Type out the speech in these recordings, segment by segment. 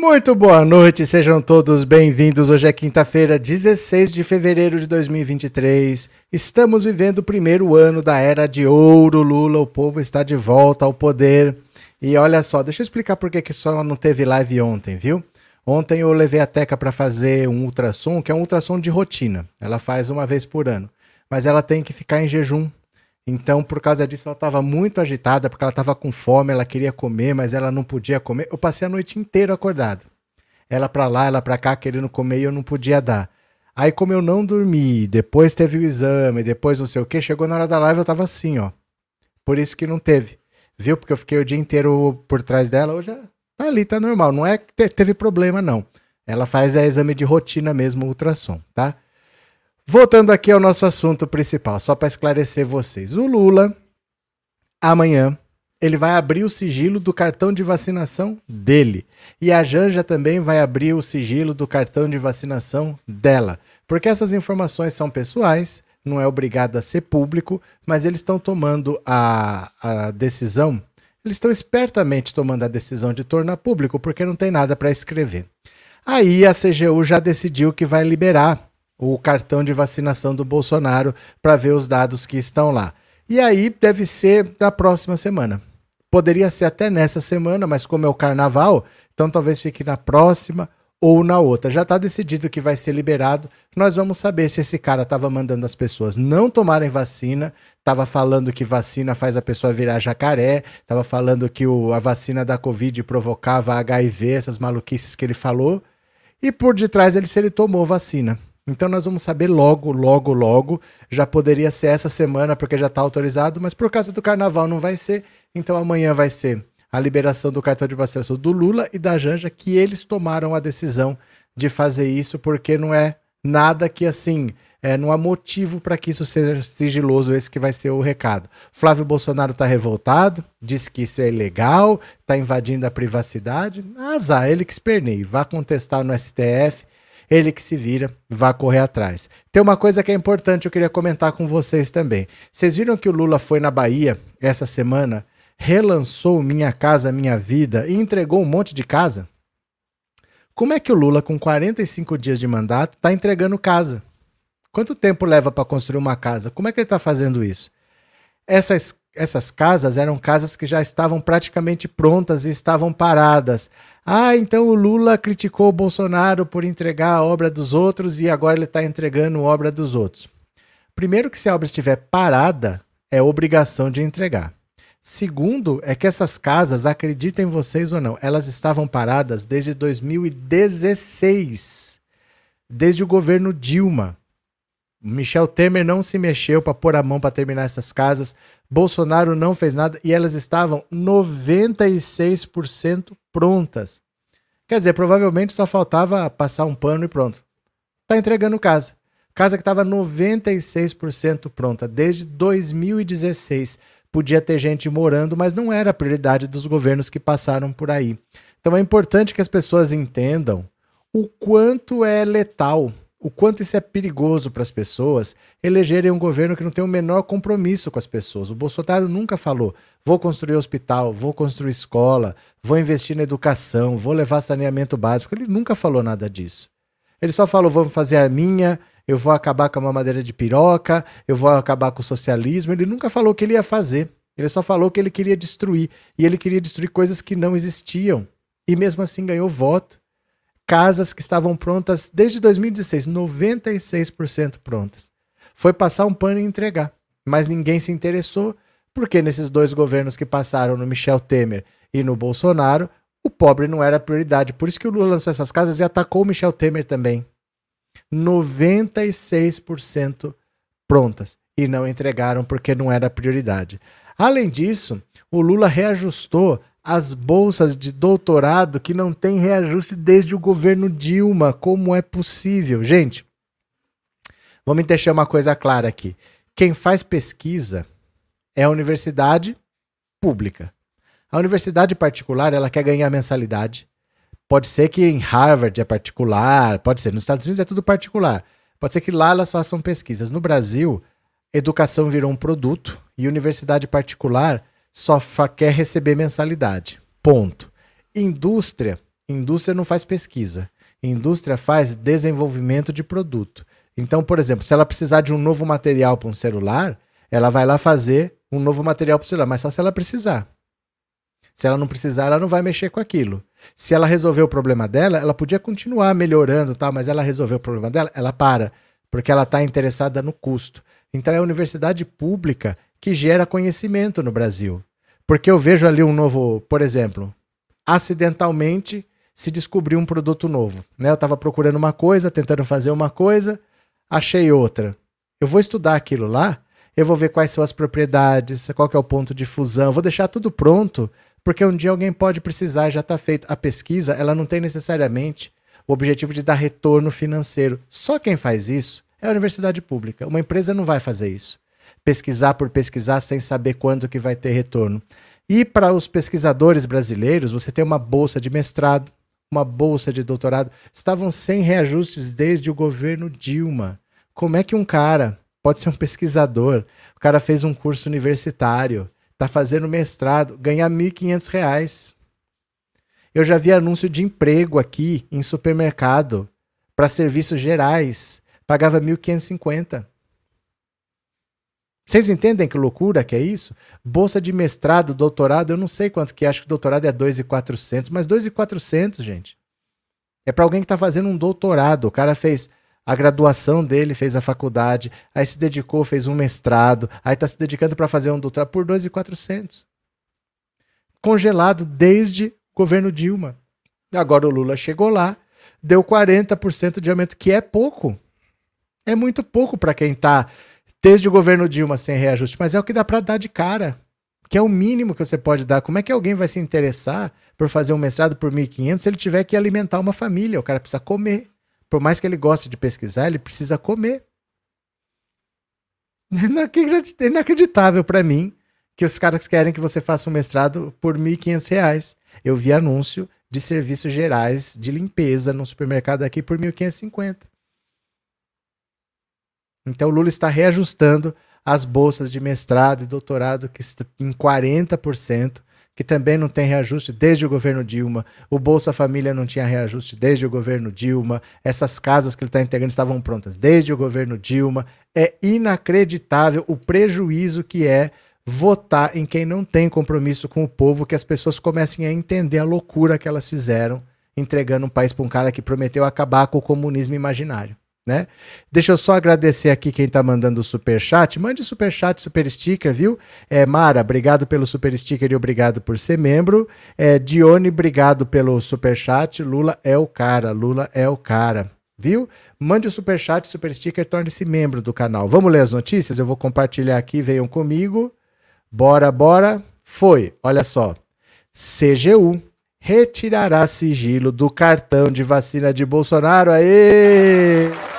Muito boa noite, sejam todos bem-vindos. Hoje é quinta-feira, 16 de fevereiro de 2023. Estamos vivendo o primeiro ano da era de ouro. Lula, o povo está de volta ao poder. E olha só, deixa eu explicar por que só não teve live ontem, viu? Ontem eu levei a Teca para fazer um ultrassom, que é um ultrassom de rotina. Ela faz uma vez por ano. Mas ela tem que ficar em jejum então, por causa disso, ela estava muito agitada, porque ela estava com fome, ela queria comer, mas ela não podia comer. Eu passei a noite inteira acordado. Ela para lá, ela para cá, querendo comer e eu não podia dar. Aí, como eu não dormi, depois teve o exame, depois não sei o que, chegou na hora da live, eu tava assim, ó. Por isso que não teve. Viu? Porque eu fiquei o dia inteiro por trás dela, hoje tá ali, tá normal. Não é que teve problema, não. Ela faz a exame de rotina mesmo, ultrassom, tá? Voltando aqui ao nosso assunto principal, só para esclarecer vocês. O Lula, amanhã, ele vai abrir o sigilo do cartão de vacinação dele. E a Janja também vai abrir o sigilo do cartão de vacinação dela. Porque essas informações são pessoais, não é obrigado a ser público, mas eles estão tomando a, a decisão, eles estão espertamente tomando a decisão de tornar público, porque não tem nada para escrever. Aí a CGU já decidiu que vai liberar o cartão de vacinação do Bolsonaro para ver os dados que estão lá. E aí deve ser na próxima semana. Poderia ser até nessa semana, mas como é o carnaval, então talvez fique na próxima ou na outra. Já está decidido que vai ser liberado. Nós vamos saber se esse cara estava mandando as pessoas não tomarem vacina, estava falando que vacina faz a pessoa virar jacaré, estava falando que o, a vacina da Covid provocava HIV, essas maluquices que ele falou. E por detrás ele se ele tomou vacina. Então nós vamos saber logo, logo, logo. Já poderia ser essa semana porque já está autorizado, mas por causa do carnaval não vai ser. Então amanhã vai ser a liberação do cartão de vacinação do Lula e da Janja, que eles tomaram a decisão de fazer isso, porque não é nada que assim. É, não há motivo para que isso seja sigiloso, esse que vai ser o recado. Flávio Bolsonaro está revoltado, diz que isso é ilegal, está invadindo a privacidade. Azar, ele que esperneie, vá contestar no STF, ele que se vira, vá correr atrás. Tem uma coisa que é importante, eu queria comentar com vocês também. Vocês viram que o Lula foi na Bahia essa semana, relançou Minha Casa Minha Vida e entregou um monte de casa? Como é que o Lula, com 45 dias de mandato, está entregando casa? Quanto tempo leva para construir uma casa? Como é que ele está fazendo isso? Essas essas casas eram casas que já estavam praticamente prontas e estavam paradas. Ah, então o Lula criticou o Bolsonaro por entregar a obra dos outros e agora ele está entregando a obra dos outros. Primeiro, que se a obra estiver parada, é obrigação de entregar. Segundo, é que essas casas, acreditem vocês ou não, elas estavam paradas desde 2016, desde o governo Dilma. Michel Temer não se mexeu para pôr a mão para terminar essas casas. Bolsonaro não fez nada e elas estavam 96% prontas. Quer dizer, provavelmente só faltava passar um pano e pronto. Tá entregando casa. Casa que estava 96% pronta desde 2016. Podia ter gente morando, mas não era a prioridade dos governos que passaram por aí. Então é importante que as pessoas entendam o quanto é letal o quanto isso é perigoso para as pessoas elegerem um governo que não tem o menor compromisso com as pessoas. O Bolsonaro nunca falou: vou construir hospital, vou construir escola, vou investir na educação, vou levar saneamento básico. Ele nunca falou nada disso. Ele só falou: vamos fazer arminha, eu vou acabar com a mamadeira de piroca, eu vou acabar com o socialismo. Ele nunca falou o que ele ia fazer. Ele só falou que ele queria destruir. E ele queria destruir coisas que não existiam. E mesmo assim ganhou voto casas que estavam prontas desde 2016, 96% prontas. Foi passar um pano e entregar. Mas ninguém se interessou, porque nesses dois governos que passaram, no Michel Temer e no Bolsonaro, o pobre não era prioridade. Por isso que o Lula lançou essas casas e atacou o Michel Temer também. 96% prontas e não entregaram porque não era prioridade. Além disso, o Lula reajustou as bolsas de doutorado que não tem reajuste desde o governo Dilma. Como é possível? Gente, vamos deixar uma coisa clara aqui. Quem faz pesquisa é a universidade pública. A universidade particular, ela quer ganhar mensalidade. Pode ser que em Harvard é particular, pode ser nos Estados Unidos é tudo particular. Pode ser que lá elas façam pesquisas. No Brasil, educação virou um produto e universidade particular só quer receber mensalidade. Ponto. Indústria, Indústria não faz pesquisa. Indústria faz desenvolvimento de produto. Então, por exemplo, se ela precisar de um novo material para um celular, ela vai lá fazer um novo material para o celular, mas só se ela precisar. Se ela não precisar, ela não vai mexer com aquilo. Se ela resolver o problema dela, ela podia continuar melhorando, tal, mas ela resolveu o problema dela, ela para, porque ela está interessada no custo. Então é a universidade pública que gera conhecimento no Brasil. Porque eu vejo ali um novo, por exemplo, acidentalmente se descobriu um produto novo. Né? Eu estava procurando uma coisa, tentando fazer uma coisa, achei outra. Eu vou estudar aquilo lá, eu vou ver quais são as propriedades, qual é o ponto de fusão, vou deixar tudo pronto, porque um dia alguém pode precisar já está feito. A pesquisa, ela não tem necessariamente o objetivo de dar retorno financeiro. Só quem faz isso é a universidade pública. Uma empresa não vai fazer isso. Pesquisar por pesquisar sem saber quando que vai ter retorno. E para os pesquisadores brasileiros, você tem uma bolsa de mestrado, uma bolsa de doutorado, estavam sem reajustes desde o governo Dilma. Como é que um cara pode ser um pesquisador, o cara fez um curso universitário, está fazendo mestrado, ganhar R$ 1.500? Eu já vi anúncio de emprego aqui em supermercado para serviços gerais, pagava 1.550. Vocês entendem que loucura que é isso? Bolsa de mestrado, doutorado, eu não sei quanto que é, acho que doutorado é 2.400, mas 2.400, gente. É para alguém que está fazendo um doutorado. O cara fez a graduação dele, fez a faculdade, aí se dedicou, fez um mestrado, aí está se dedicando para fazer um doutorado por 2.400. Congelado desde o governo Dilma. Agora o Lula chegou lá, deu 40% de aumento, que é pouco. É muito pouco para quem está desde o governo Dilma sem reajuste, mas é o que dá para dar de cara, que é o mínimo que você pode dar. Como é que alguém vai se interessar por fazer um mestrado por 1.500 se ele tiver que alimentar uma família? O cara precisa comer. Por mais que ele goste de pesquisar, ele precisa comer. É inacreditável para mim que os caras querem que você faça um mestrado por R$ 1.500. Eu vi anúncio de serviços gerais de limpeza no supermercado aqui por 1.550. Então o Lula está reajustando as bolsas de mestrado e doutorado que em 40%, que também não tem reajuste desde o governo Dilma. O Bolsa Família não tinha reajuste desde o governo Dilma. Essas casas que ele está integrando estavam prontas desde o governo Dilma. É inacreditável o prejuízo que é votar em quem não tem compromisso com o povo, que as pessoas comecem a entender a loucura que elas fizeram entregando um país para um cara que prometeu acabar com o comunismo imaginário né? Deixa eu só agradecer aqui quem está mandando o super chat. Mande super chat, super sticker, viu? É, Mara, obrigado pelo super sticker e obrigado por ser membro. É, Dione, obrigado pelo super chat. Lula é o cara, Lula é o cara, viu? Mande o super chat, super sticker, torne-se membro do canal. Vamos ler as notícias? Eu vou compartilhar aqui, venham comigo. Bora, bora. Foi, olha só. CGU retirará sigilo do cartão de vacina de Bolsonaro. Aê!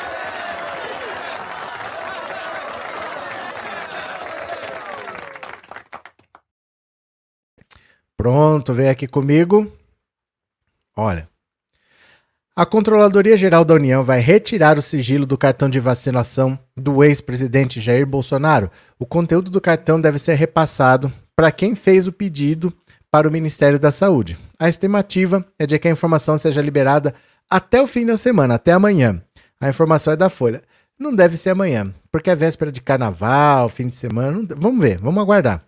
Pronto, vem aqui comigo. Olha. A Controladoria Geral da União vai retirar o sigilo do cartão de vacinação do ex-presidente Jair Bolsonaro. O conteúdo do cartão deve ser repassado para quem fez o pedido para o Ministério da Saúde. A estimativa é de que a informação seja liberada até o fim da semana, até amanhã. A informação é da Folha. Não deve ser amanhã, porque é véspera de carnaval, fim de semana. Vamos ver, vamos aguardar.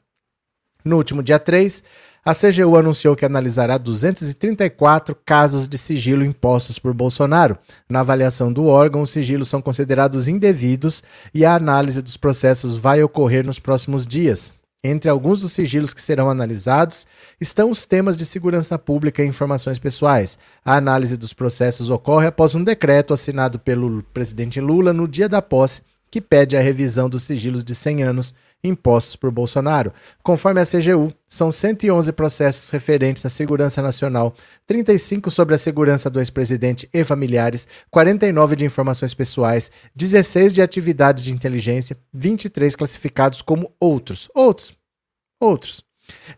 No último dia 3, a CGU anunciou que analisará 234 casos de sigilo impostos por Bolsonaro. Na avaliação do órgão, os sigilos são considerados indevidos e a análise dos processos vai ocorrer nos próximos dias. Entre alguns dos sigilos que serão analisados estão os temas de segurança pública e informações pessoais. A análise dos processos ocorre após um decreto assinado pelo presidente Lula no dia da posse, que pede a revisão dos sigilos de 100 anos impostos por Bolsonaro. Conforme a CGU, são 111 processos referentes à segurança nacional, 35 sobre a segurança do ex-presidente e familiares, 49 de informações pessoais, 16 de atividades de inteligência, 23 classificados como outros. Outros. Outros.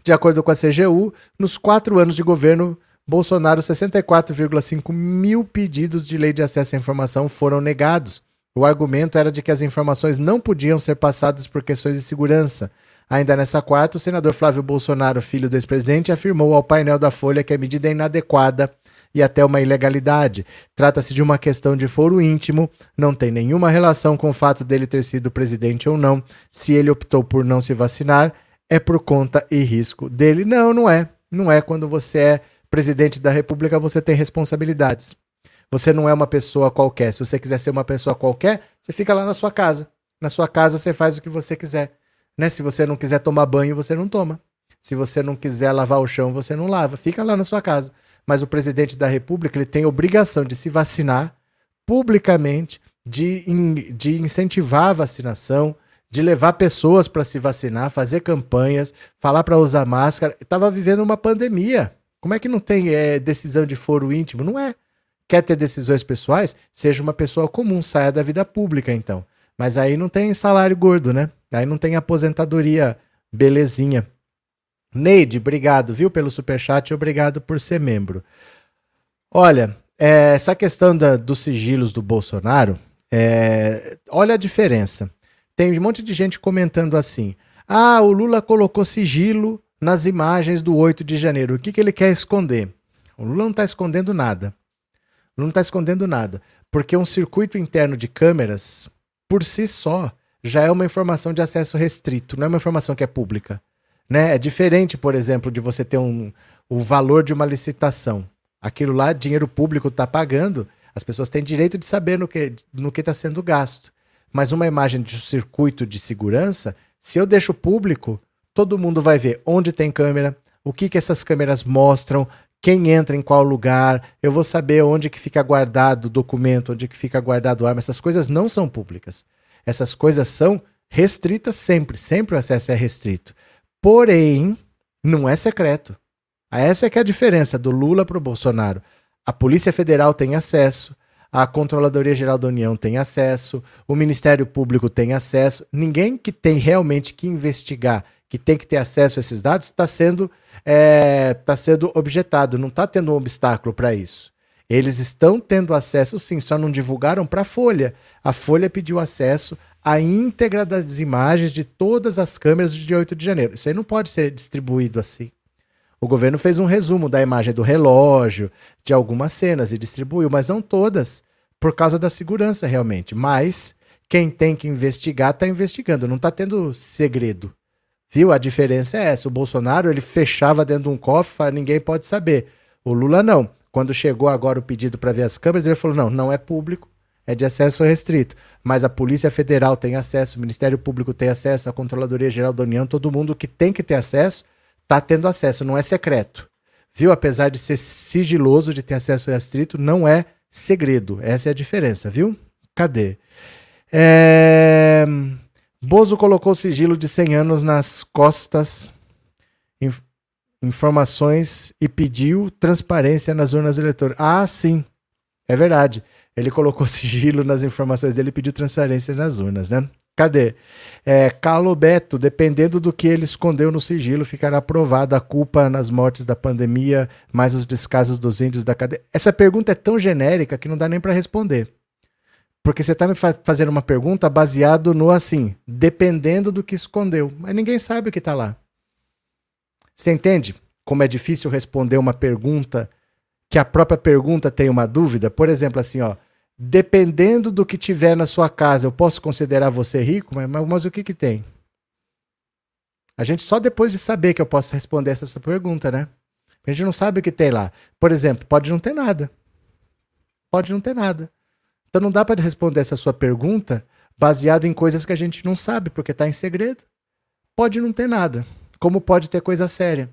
De acordo com a CGU, nos quatro anos de governo Bolsonaro, 64,5 mil pedidos de lei de acesso à informação foram negados. O argumento era de que as informações não podiam ser passadas por questões de segurança. Ainda nessa quarta, o senador Flávio Bolsonaro, filho do ex-presidente, afirmou ao painel da Folha que a medida é inadequada e até uma ilegalidade. Trata-se de uma questão de foro íntimo, não tem nenhuma relação com o fato dele ter sido presidente ou não. Se ele optou por não se vacinar, é por conta e risco dele. Não, não é. Não é quando você é presidente da República, você tem responsabilidades. Você não é uma pessoa qualquer. Se você quiser ser uma pessoa qualquer, você fica lá na sua casa. Na sua casa você faz o que você quiser. Né? Se você não quiser tomar banho, você não toma. Se você não quiser lavar o chão, você não lava. Fica lá na sua casa. Mas o presidente da República ele tem obrigação de se vacinar publicamente, de, in, de incentivar a vacinação, de levar pessoas para se vacinar, fazer campanhas, falar para usar máscara. Estava vivendo uma pandemia. Como é que não tem é, decisão de foro íntimo? Não é. Quer ter decisões pessoais? Seja uma pessoa comum, saia da vida pública, então. Mas aí não tem salário gordo, né? Aí não tem aposentadoria belezinha. Neide, obrigado, viu, pelo superchat e obrigado por ser membro. Olha, é, essa questão da, dos sigilos do Bolsonaro, é, olha a diferença. Tem um monte de gente comentando assim: ah, o Lula colocou sigilo nas imagens do 8 de janeiro. O que, que ele quer esconder? O Lula não está escondendo nada não está escondendo nada. Porque um circuito interno de câmeras, por si só, já é uma informação de acesso restrito, não é uma informação que é pública. Né? É diferente, por exemplo, de você ter um, o valor de uma licitação. Aquilo lá, dinheiro público está pagando, as pessoas têm direito de saber no que no está sendo gasto. Mas uma imagem de circuito de segurança, se eu deixo público, todo mundo vai ver onde tem câmera, o que, que essas câmeras mostram, quem entra em qual lugar, eu vou saber onde que fica guardado o documento, onde que fica guardado a arma. Essas coisas não são públicas. Essas coisas são restritas sempre, sempre o acesso é restrito. Porém, não é secreto. Essa é que é a diferença do Lula para o Bolsonaro. A Polícia Federal tem acesso, a Controladoria Geral da União tem acesso, o Ministério Público tem acesso. Ninguém que tem realmente que investigar, que tem que ter acesso a esses dados, está sendo está é, tá sendo objetado, não está tendo um obstáculo para isso. Eles estão tendo acesso, sim, só não divulgaram para a Folha. A Folha pediu acesso à íntegra das imagens de todas as câmeras de 8 de janeiro. Isso aí não pode ser distribuído assim. O governo fez um resumo da imagem do relógio, de algumas cenas e distribuiu, mas não todas, por causa da segurança realmente. Mas quem tem que investigar está investigando, não está tendo segredo. Viu? A diferença é essa. O Bolsonaro ele fechava dentro de um cofre, ninguém pode saber. O Lula não. Quando chegou agora o pedido para ver as câmeras, ele falou: não, não é público, é de acesso restrito. Mas a Polícia Federal tem acesso, o Ministério Público tem acesso, a Controladoria Geral da União, todo mundo que tem que ter acesso, está tendo acesso, não é secreto. Viu? Apesar de ser sigiloso, de ter acesso restrito, não é segredo. Essa é a diferença, viu? Cadê? É... Bozo colocou sigilo de 100 anos nas costas, inf informações e pediu transparência nas urnas eleitorais. Ah, sim, é verdade. Ele colocou sigilo nas informações dele e pediu transparência nas urnas, né? Cadê? É, Carlo Beto, dependendo do que ele escondeu no sigilo, ficará provada a culpa nas mortes da pandemia, mais os descasos dos índios da cadeia. Essa pergunta é tão genérica que não dá nem para responder. Porque você está me fa fazendo uma pergunta baseado no assim, dependendo do que escondeu. Mas ninguém sabe o que está lá. Você entende como é difícil responder uma pergunta que a própria pergunta tem uma dúvida? Por exemplo, assim, ó, dependendo do que tiver na sua casa, eu posso considerar você rico? Mas, mas, mas o que que tem? A gente só depois de saber que eu posso responder essa pergunta, né? A gente não sabe o que tem lá. Por exemplo, pode não ter nada. Pode não ter nada. Então não dá para responder essa sua pergunta baseado em coisas que a gente não sabe, porque está em segredo. Pode não ter nada, como pode ter coisa séria.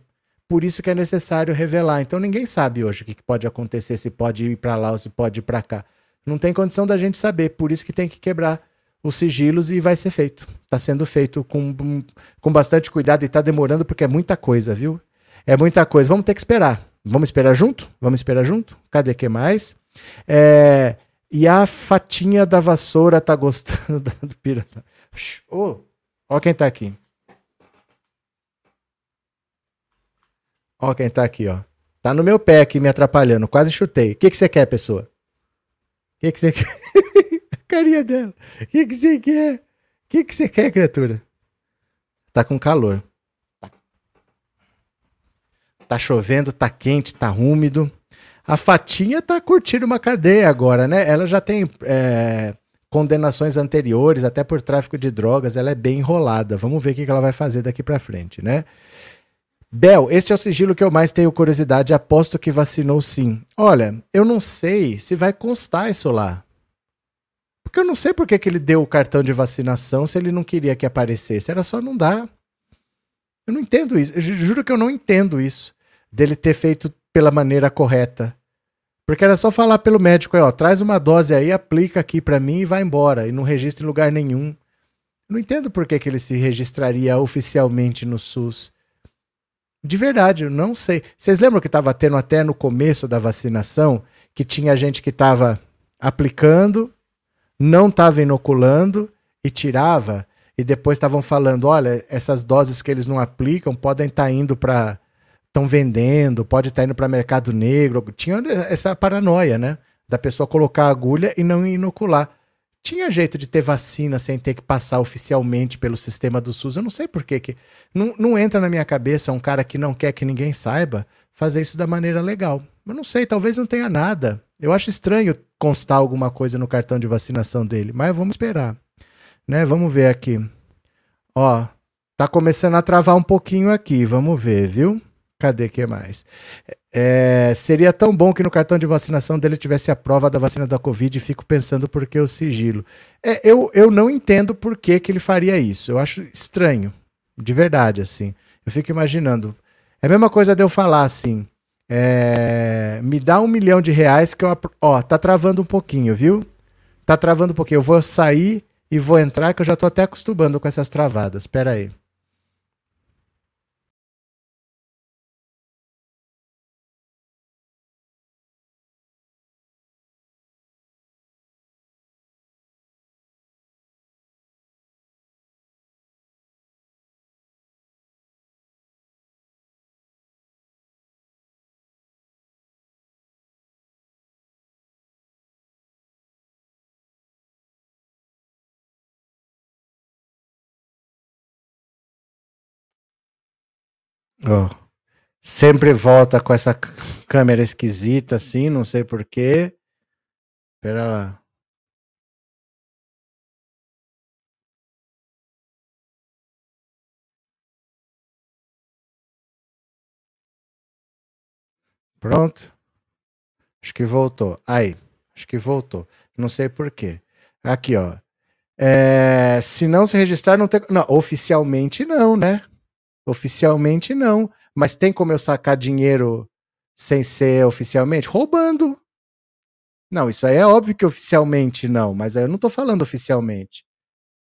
Por isso que é necessário revelar. Então ninguém sabe hoje o que pode acontecer, se pode ir para lá ou se pode ir para cá. Não tem condição da gente saber, por isso que tem que quebrar os sigilos e vai ser feito. Está sendo feito com, com bastante cuidado e está demorando porque é muita coisa, viu? É muita coisa. Vamos ter que esperar. Vamos esperar junto? Vamos esperar junto? Cadê que mais? É, e a fatinha da vassoura tá gostando do pirata. Ô, oh, ó quem tá aqui. Ó quem tá aqui, ó. Tá no meu pé aqui me atrapalhando. Quase chutei. O que, que você quer, pessoa? O que, que você quer? carinha dela. O que, que você quer? O que, que você quer, criatura? Tá com calor. Tá chovendo, tá quente, tá úmido. A Fatinha tá curtindo uma cadeia agora, né? Ela já tem é, condenações anteriores, até por tráfico de drogas. Ela é bem enrolada. Vamos ver o que ela vai fazer daqui para frente, né? Bel, este é o sigilo que eu mais tenho curiosidade. Aposto que vacinou sim. Olha, eu não sei se vai constar isso lá. Porque eu não sei por que, que ele deu o cartão de vacinação se ele não queria que aparecesse. Era só não dar. Eu não entendo isso. Eu juro que eu não entendo isso. Dele ter feito pela maneira correta. Porque era só falar pelo médico, ó, traz uma dose aí, aplica aqui para mim e vai embora. E não registra em lugar nenhum. Não entendo por que, que ele se registraria oficialmente no SUS. De verdade, eu não sei. Vocês lembram que estava tendo até no começo da vacinação que tinha gente que estava aplicando, não estava inoculando e tirava, e depois estavam falando: olha, essas doses que eles não aplicam podem estar tá indo para. Estão vendendo, pode estar tá indo para mercado negro. Tinha essa paranoia, né? Da pessoa colocar a agulha e não inocular. Tinha jeito de ter vacina sem ter que passar oficialmente pelo sistema do SUS. Eu não sei por que. que não, não entra na minha cabeça um cara que não quer que ninguém saiba fazer isso da maneira legal. Eu não sei, talvez não tenha nada. Eu acho estranho constar alguma coisa no cartão de vacinação dele, mas vamos esperar. Né? Vamos ver aqui. Ó, tá começando a travar um pouquinho aqui, vamos ver, viu? Cadê que mais? É, seria tão bom que no cartão de vacinação dele tivesse a prova da vacina da Covid e fico pensando por que o sigilo. É, eu, eu não entendo por que, que ele faria isso. Eu acho estranho. De verdade, assim. Eu fico imaginando. É a mesma coisa de eu falar assim. É, me dá um milhão de reais que eu. Ó, tá travando um pouquinho, viu? Tá travando um pouquinho. Eu vou sair e vou entrar, que eu já tô até acostumando com essas travadas. Espera aí. Ó, sempre volta com essa câmera esquisita assim, não sei porquê. Pera lá. Pronto. Acho que voltou. Aí, acho que voltou. Não sei porquê. Aqui, ó. É, se não se registrar, não tem. Não, oficialmente não, né? Oficialmente não. Mas tem como eu sacar dinheiro sem ser oficialmente? Roubando. Não, isso aí é óbvio que oficialmente não, mas eu não tô falando oficialmente.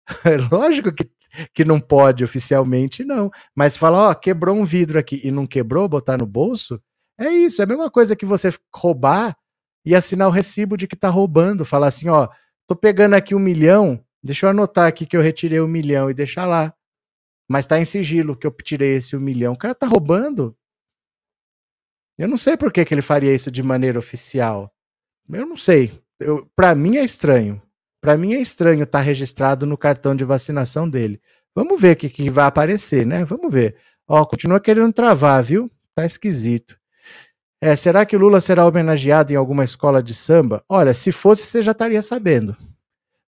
É lógico que, que não pode oficialmente, não. Mas falar, ó, quebrou um vidro aqui e não quebrou, botar no bolso, é isso. É a mesma coisa que você roubar e assinar o recibo de que tá roubando. Falar assim, ó, tô pegando aqui um milhão, deixa eu anotar aqui que eu retirei um milhão e deixar lá. Mas tá em sigilo que eu tirei esse um milhão. O cara tá roubando. Eu não sei por que, que ele faria isso de maneira oficial. Eu não sei. Eu, para mim é estranho. Para mim é estranho estar tá registrado no cartão de vacinação dele. Vamos ver o que, que vai aparecer, né? Vamos ver. Ó, continua querendo travar, viu? Tá esquisito. É, será que Lula será homenageado em alguma escola de samba? Olha, se fosse, você já estaria sabendo.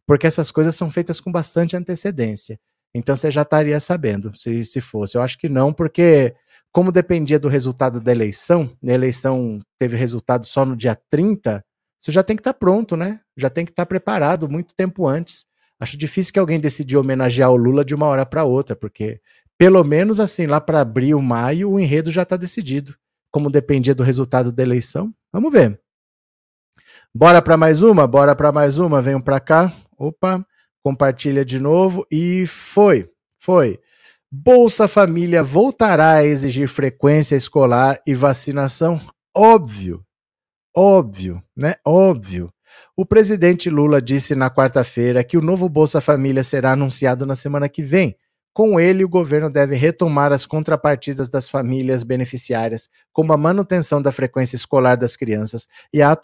Porque essas coisas são feitas com bastante antecedência. Então você já estaria sabendo, se, se fosse. Eu acho que não, porque como dependia do resultado da eleição, a eleição teve resultado só no dia 30, você já tem que estar tá pronto, né? Já tem que estar tá preparado muito tempo antes. Acho difícil que alguém decidiu homenagear o Lula de uma hora para outra, porque pelo menos assim, lá para abril, maio, o enredo já está decidido. Como dependia do resultado da eleição, vamos ver. Bora para mais uma? Bora para mais uma. Venham para cá. Opa compartilha de novo e foi, foi. Bolsa Família voltará a exigir frequência escolar e vacinação? Óbvio, óbvio, né? Óbvio. O presidente Lula disse na quarta-feira que o novo Bolsa Família será anunciado na semana que vem, Com ele, o governo deve retomar as contrapartidas das famílias beneficiárias, como a manutenção da frequência escolar das crianças e a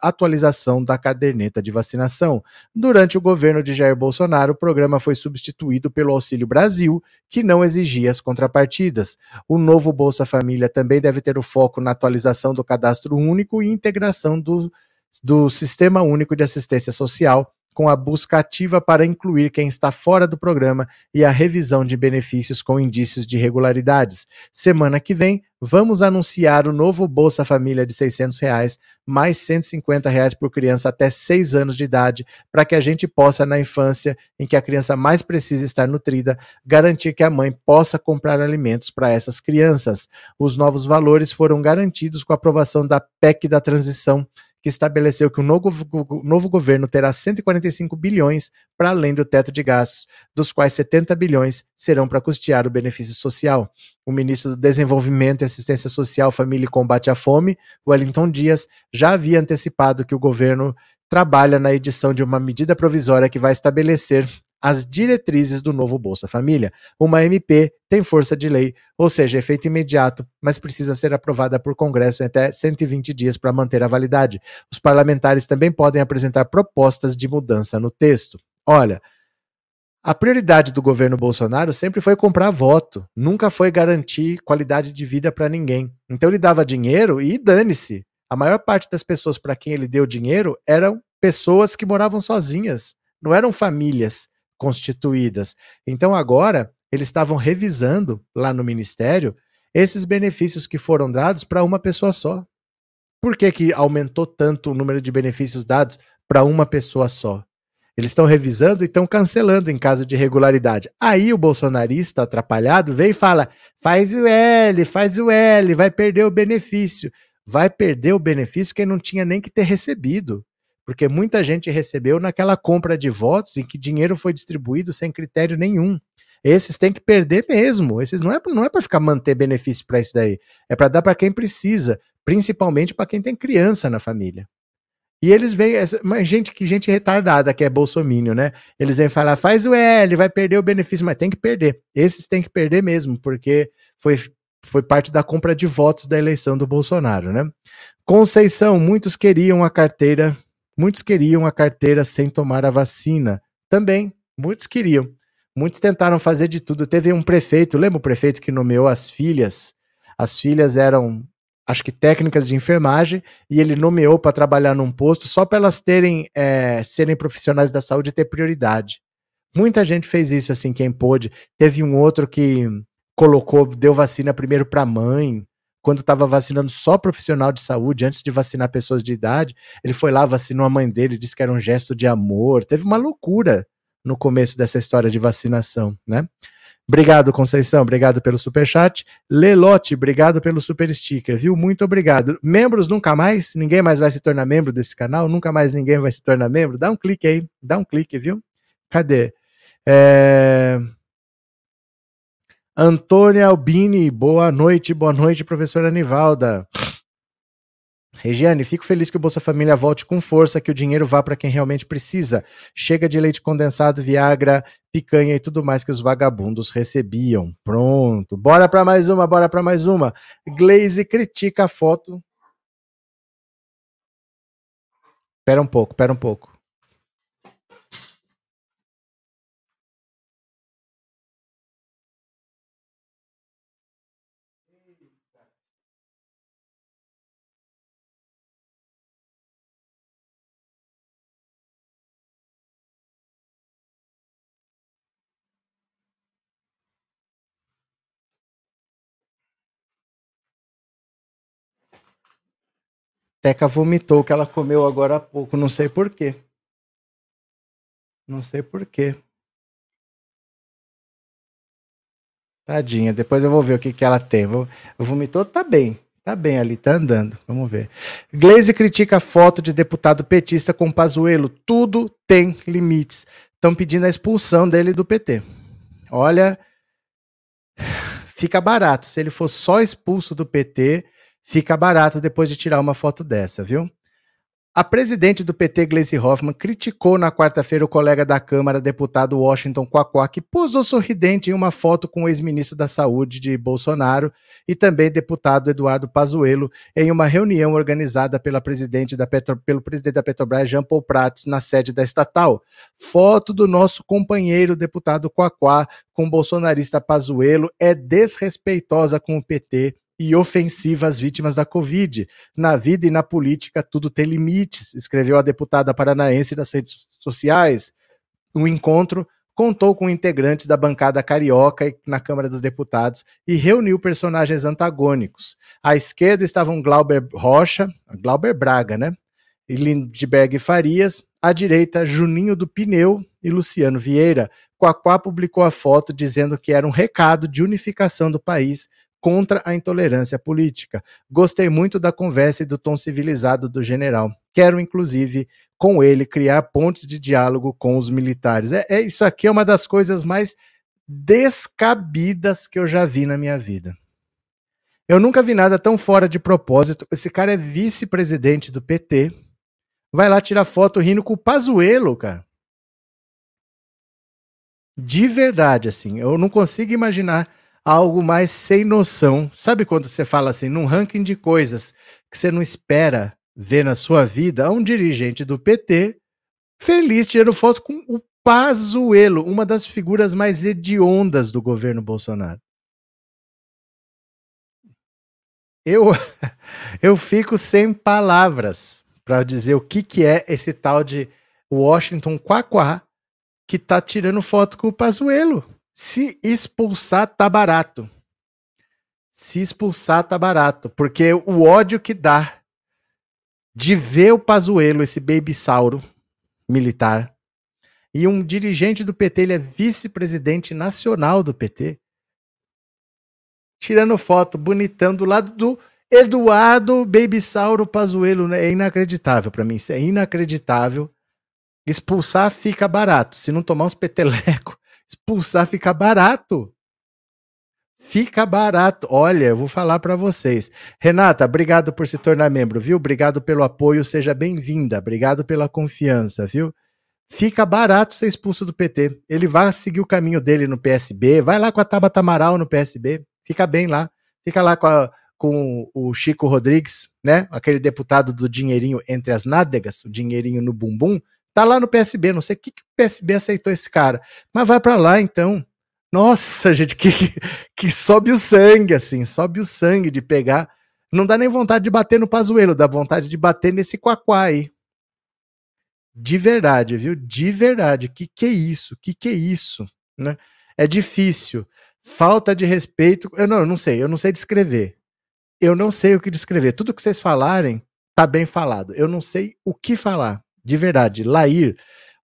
atualização da caderneta de vacinação. Durante o governo de Jair Bolsonaro, o programa foi substituído pelo Auxílio Brasil, que não exigia as contrapartidas. O novo Bolsa Família também deve ter o foco na atualização do cadastro único e integração do, do Sistema Único de Assistência Social com a busca ativa para incluir quem está fora do programa e a revisão de benefícios com indícios de irregularidades. Semana que vem, vamos anunciar o novo Bolsa Família de 600 reais, mais 150 reais por criança até 6 anos de idade, para que a gente possa, na infância, em que a criança mais precisa estar nutrida, garantir que a mãe possa comprar alimentos para essas crianças. Os novos valores foram garantidos com a aprovação da PEC da transição que estabeleceu que o novo, o novo governo terá 145 bilhões para além do teto de gastos, dos quais 70 bilhões serão para custear o benefício social. O ministro do Desenvolvimento e Assistência Social, Família e Combate à Fome, Wellington Dias, já havia antecipado que o governo trabalha na edição de uma medida provisória que vai estabelecer as diretrizes do novo Bolsa Família. Uma MP tem força de lei, ou seja, efeito imediato, mas precisa ser aprovada por Congresso em até 120 dias para manter a validade. Os parlamentares também podem apresentar propostas de mudança no texto. Olha, a prioridade do governo Bolsonaro sempre foi comprar voto, nunca foi garantir qualidade de vida para ninguém. Então ele dava dinheiro e dane-se. A maior parte das pessoas para quem ele deu dinheiro eram pessoas que moravam sozinhas, não eram famílias constituídas. Então agora eles estavam revisando lá no ministério esses benefícios que foram dados para uma pessoa só. Por que, que aumentou tanto o número de benefícios dados para uma pessoa só? Eles estão revisando e estão cancelando em caso de irregularidade. Aí o bolsonarista atrapalhado vem e fala: faz o L, faz o L, vai perder o benefício. Vai perder o benefício quem não tinha nem que ter recebido porque muita gente recebeu naquela compra de votos em que dinheiro foi distribuído sem critério nenhum. Esses têm que perder mesmo. Esses não é, não é para ficar manter benefício para isso daí. É para dar para quem precisa, principalmente para quem tem criança na família. E eles vêm, mas gente que gente retardada que é bolsomínio, né? Eles vêm falar, faz o L, vai perder o benefício, mas tem que perder. Esses têm que perder mesmo, porque foi foi parte da compra de votos da eleição do Bolsonaro, né? Conceição, muitos queriam a carteira Muitos queriam a carteira sem tomar a vacina. Também, muitos queriam. Muitos tentaram fazer de tudo. Teve um prefeito, lembra o prefeito que nomeou as filhas? As filhas eram, acho que técnicas de enfermagem, e ele nomeou para trabalhar num posto só para elas terem, é, serem profissionais da saúde e ter prioridade. Muita gente fez isso assim, quem pôde. Teve um outro que colocou, deu vacina primeiro para a mãe, quando estava vacinando só profissional de saúde, antes de vacinar pessoas de idade, ele foi lá, vacinou a mãe dele, disse que era um gesto de amor. Teve uma loucura no começo dessa história de vacinação, né? Obrigado, Conceição. Obrigado pelo super chat. Lelote, obrigado pelo super sticker, viu? Muito obrigado. Membros nunca mais? Ninguém mais vai se tornar membro desse canal? Nunca mais ninguém vai se tornar membro? Dá um clique aí, dá um clique, viu? Cadê? É... Antônia Albini, boa noite, boa noite, professora Anivalda. Regiane, fico feliz que o Bolsa Família volte com força, que o dinheiro vá para quem realmente precisa. Chega de leite condensado, Viagra, picanha e tudo mais que os vagabundos recebiam. Pronto. Bora para mais uma, bora para mais uma. Glaze critica a foto. Pera um pouco, pera um pouco. Teca vomitou que ela comeu agora há pouco, não sei porquê. Não sei porquê. Tadinha, depois eu vou ver o que, que ela tem. Vomitou, tá bem. Tá bem ali, tá andando. Vamos ver. Glaze critica a foto de deputado petista com Pazuello. Tudo tem limites. Estão pedindo a expulsão dele do PT. Olha, fica barato. Se ele for só expulso do PT, fica barato depois de tirar uma foto dessa, viu? A presidente do PT, Gleice Hoffmann, criticou na quarta-feira o colega da Câmara, deputado Washington Quaquá, que posou sorridente em uma foto com o ex-ministro da Saúde de Bolsonaro e também deputado Eduardo Pazuello em uma reunião organizada pela presidente da Petro, pelo presidente da Petrobras, Jean Paul Prats, na sede da estatal. Foto do nosso companheiro deputado Quaquá com o bolsonarista Pazuello é desrespeitosa com o PT e ofensiva às vítimas da Covid. Na vida e na política, tudo tem limites, escreveu a deputada paranaense nas redes sociais. O encontro contou com integrantes da bancada carioca na Câmara dos Deputados e reuniu personagens antagônicos. À esquerda estavam Glauber Rocha, Glauber Braga, né? E Lindbergh Farias. À direita, Juninho do Pneu e Luciano Vieira. Quaquá publicou a foto dizendo que era um recado de unificação do país contra a intolerância política. Gostei muito da conversa e do tom civilizado do general. Quero, inclusive, com ele, criar pontes de diálogo com os militares. É, é Isso aqui é uma das coisas mais descabidas que eu já vi na minha vida. Eu nunca vi nada tão fora de propósito. Esse cara é vice-presidente do PT. Vai lá tirar foto rindo com o Pazuello, cara. De verdade, assim. Eu não consigo imaginar algo mais sem noção. Sabe quando você fala assim, num ranking de coisas que você não espera ver na sua vida, um dirigente do PT feliz tirando foto com o Pazuello, uma das figuras mais hediondas do governo Bolsonaro. Eu, eu fico sem palavras para dizer o que, que é esse tal de Washington Quaquá que tá tirando foto com o Pazuello. Se expulsar, tá barato. Se expulsar, tá barato. Porque o ódio que dá de ver o Pazuello, esse babysauro militar, e um dirigente do PT, ele é vice-presidente nacional do PT, tirando foto, bonitão, do lado do Eduardo Babysauro Pazuello, né? É inacreditável para mim, isso é inacreditável. Expulsar fica barato. Se não tomar uns peteleco, expulsar fica barato. Fica barato. Olha, eu vou falar para vocês. Renata, obrigado por se tornar membro, viu? Obrigado pelo apoio, seja bem-vinda. Obrigado pela confiança, viu? Fica barato ser expulso do PT. Ele vai seguir o caminho dele no PSB, vai lá com a Tabata Amaral no PSB, fica bem lá. Fica lá com, a, com o Chico Rodrigues, né? Aquele deputado do dinheirinho entre as nádegas, o dinheirinho no bumbum. Tá lá no PSB, não sei o que, que o PSB aceitou esse cara. Mas vai para lá então. Nossa, gente, que, que sobe o sangue, assim, sobe o sangue de pegar. Não dá nem vontade de bater no Pazuelo, dá vontade de bater nesse Quaquá aí. De verdade, viu? De verdade. Que que é isso? Que que é isso? Né? É difícil. Falta de respeito. Eu não, eu não sei, eu não sei descrever. Eu não sei o que descrever. Tudo que vocês falarem tá bem falado. Eu não sei o que falar de verdade. Lair,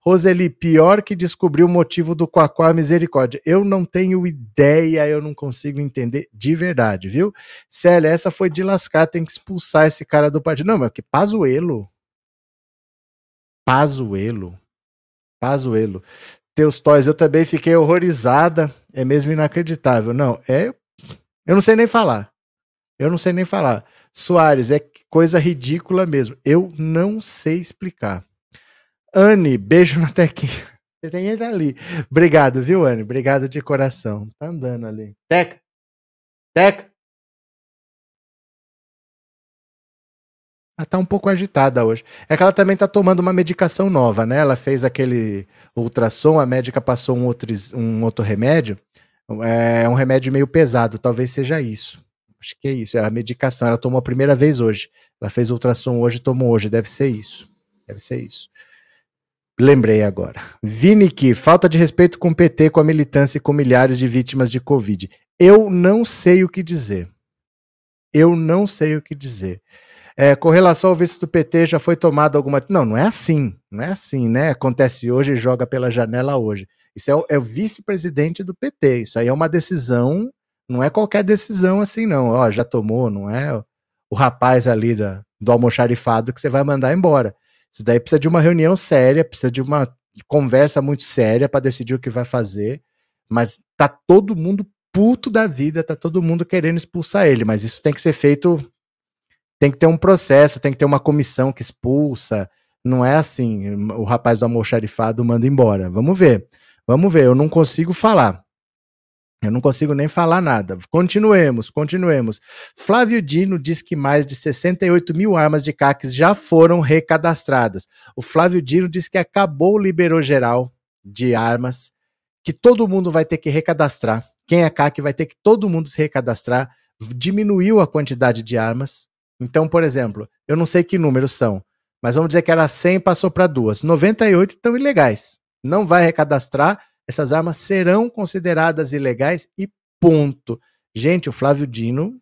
Roseli, pior que descobrir o motivo do Quaquá Misericórdia. Eu não tenho ideia, eu não consigo entender de verdade, viu? Célia, essa foi de lascar, tem que expulsar esse cara do partido. Não, mas que Pazuelo. Pazuelo. Pazuelo. Teus toys, eu também fiquei horrorizada. É mesmo inacreditável. Não, é. Eu não sei nem falar. Eu não sei nem falar. Soares, é coisa ridícula mesmo. Eu não sei explicar. Anne, beijo na tequinha. Você tem ele ali. Obrigado, viu, Anne? Obrigado de coração. Tá andando ali. Teca! Teca! Ela tá um pouco agitada hoje. É que ela também tá tomando uma medicação nova, né? Ela fez aquele ultrassom, a médica passou um outro, um outro remédio. É um remédio meio pesado, talvez seja isso. Acho que é isso, é a medicação. Ela tomou a primeira vez hoje. Ela fez ultrassom hoje, tomou hoje. Deve ser isso. Deve ser isso. Lembrei agora. Vinick, falta de respeito com o PT, com a militância e com milhares de vítimas de Covid. Eu não sei o que dizer. Eu não sei o que dizer. É, com relação ao vice do PT, já foi tomada alguma. Não, não é assim. Não é assim, né? Acontece hoje e joga pela janela hoje. Isso é o, é o vice-presidente do PT. Isso aí é uma decisão. Não é qualquer decisão assim, não. Ó, já tomou, não é o, o rapaz ali da, do almoxarifado que você vai mandar embora. Isso daí precisa de uma reunião séria, precisa de uma conversa muito séria para decidir o que vai fazer. Mas tá todo mundo puto da vida, tá todo mundo querendo expulsar ele, mas isso tem que ser feito Tem que ter um processo, tem que ter uma comissão que expulsa. Não é assim, o rapaz do almoxarifado manda embora. Vamos ver. Vamos ver, eu não consigo falar. Eu não consigo nem falar nada. Continuemos, continuemos. Flávio Dino diz que mais de 68 mil armas de CACs já foram recadastradas. O Flávio Dino diz que acabou o liberou geral de armas, que todo mundo vai ter que recadastrar. Quem é CAC vai ter que todo mundo se recadastrar. Diminuiu a quantidade de armas. Então, por exemplo, eu não sei que números são, mas vamos dizer que era 100 passou para duas. 98 estão ilegais. Não vai recadastrar essas armas serão consideradas ilegais e ponto. Gente, o Flávio Dino,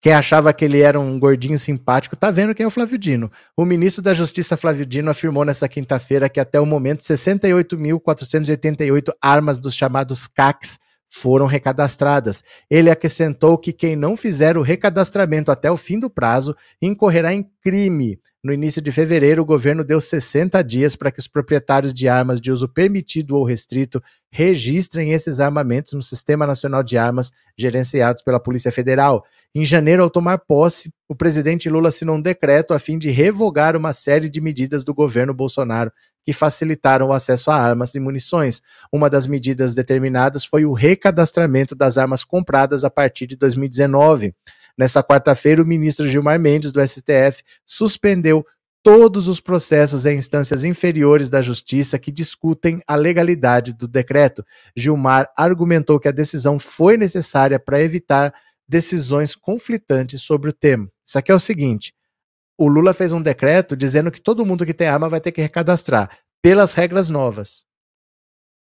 quem achava que ele era um gordinho simpático, tá vendo quem é o Flávio Dino. O ministro da Justiça, Flávio Dino, afirmou nessa quinta-feira que até o momento 68.488 armas dos chamados CACs foram recadastradas. Ele acrescentou que quem não fizer o recadastramento até o fim do prazo incorrerá em crime. No início de fevereiro, o governo deu 60 dias para que os proprietários de armas de uso permitido ou restrito registrem esses armamentos no Sistema Nacional de Armas, gerenciados pela Polícia Federal. Em janeiro, ao tomar posse, o presidente Lula assinou um decreto a fim de revogar uma série de medidas do governo Bolsonaro que facilitaram o acesso a armas e munições. Uma das medidas determinadas foi o recadastramento das armas compradas a partir de 2019. Nessa quarta-feira, o ministro Gilmar Mendes, do STF, suspendeu todos os processos em instâncias inferiores da Justiça que discutem a legalidade do decreto. Gilmar argumentou que a decisão foi necessária para evitar decisões conflitantes sobre o tema. Isso aqui é o seguinte: o Lula fez um decreto dizendo que todo mundo que tem arma vai ter que recadastrar pelas regras novas.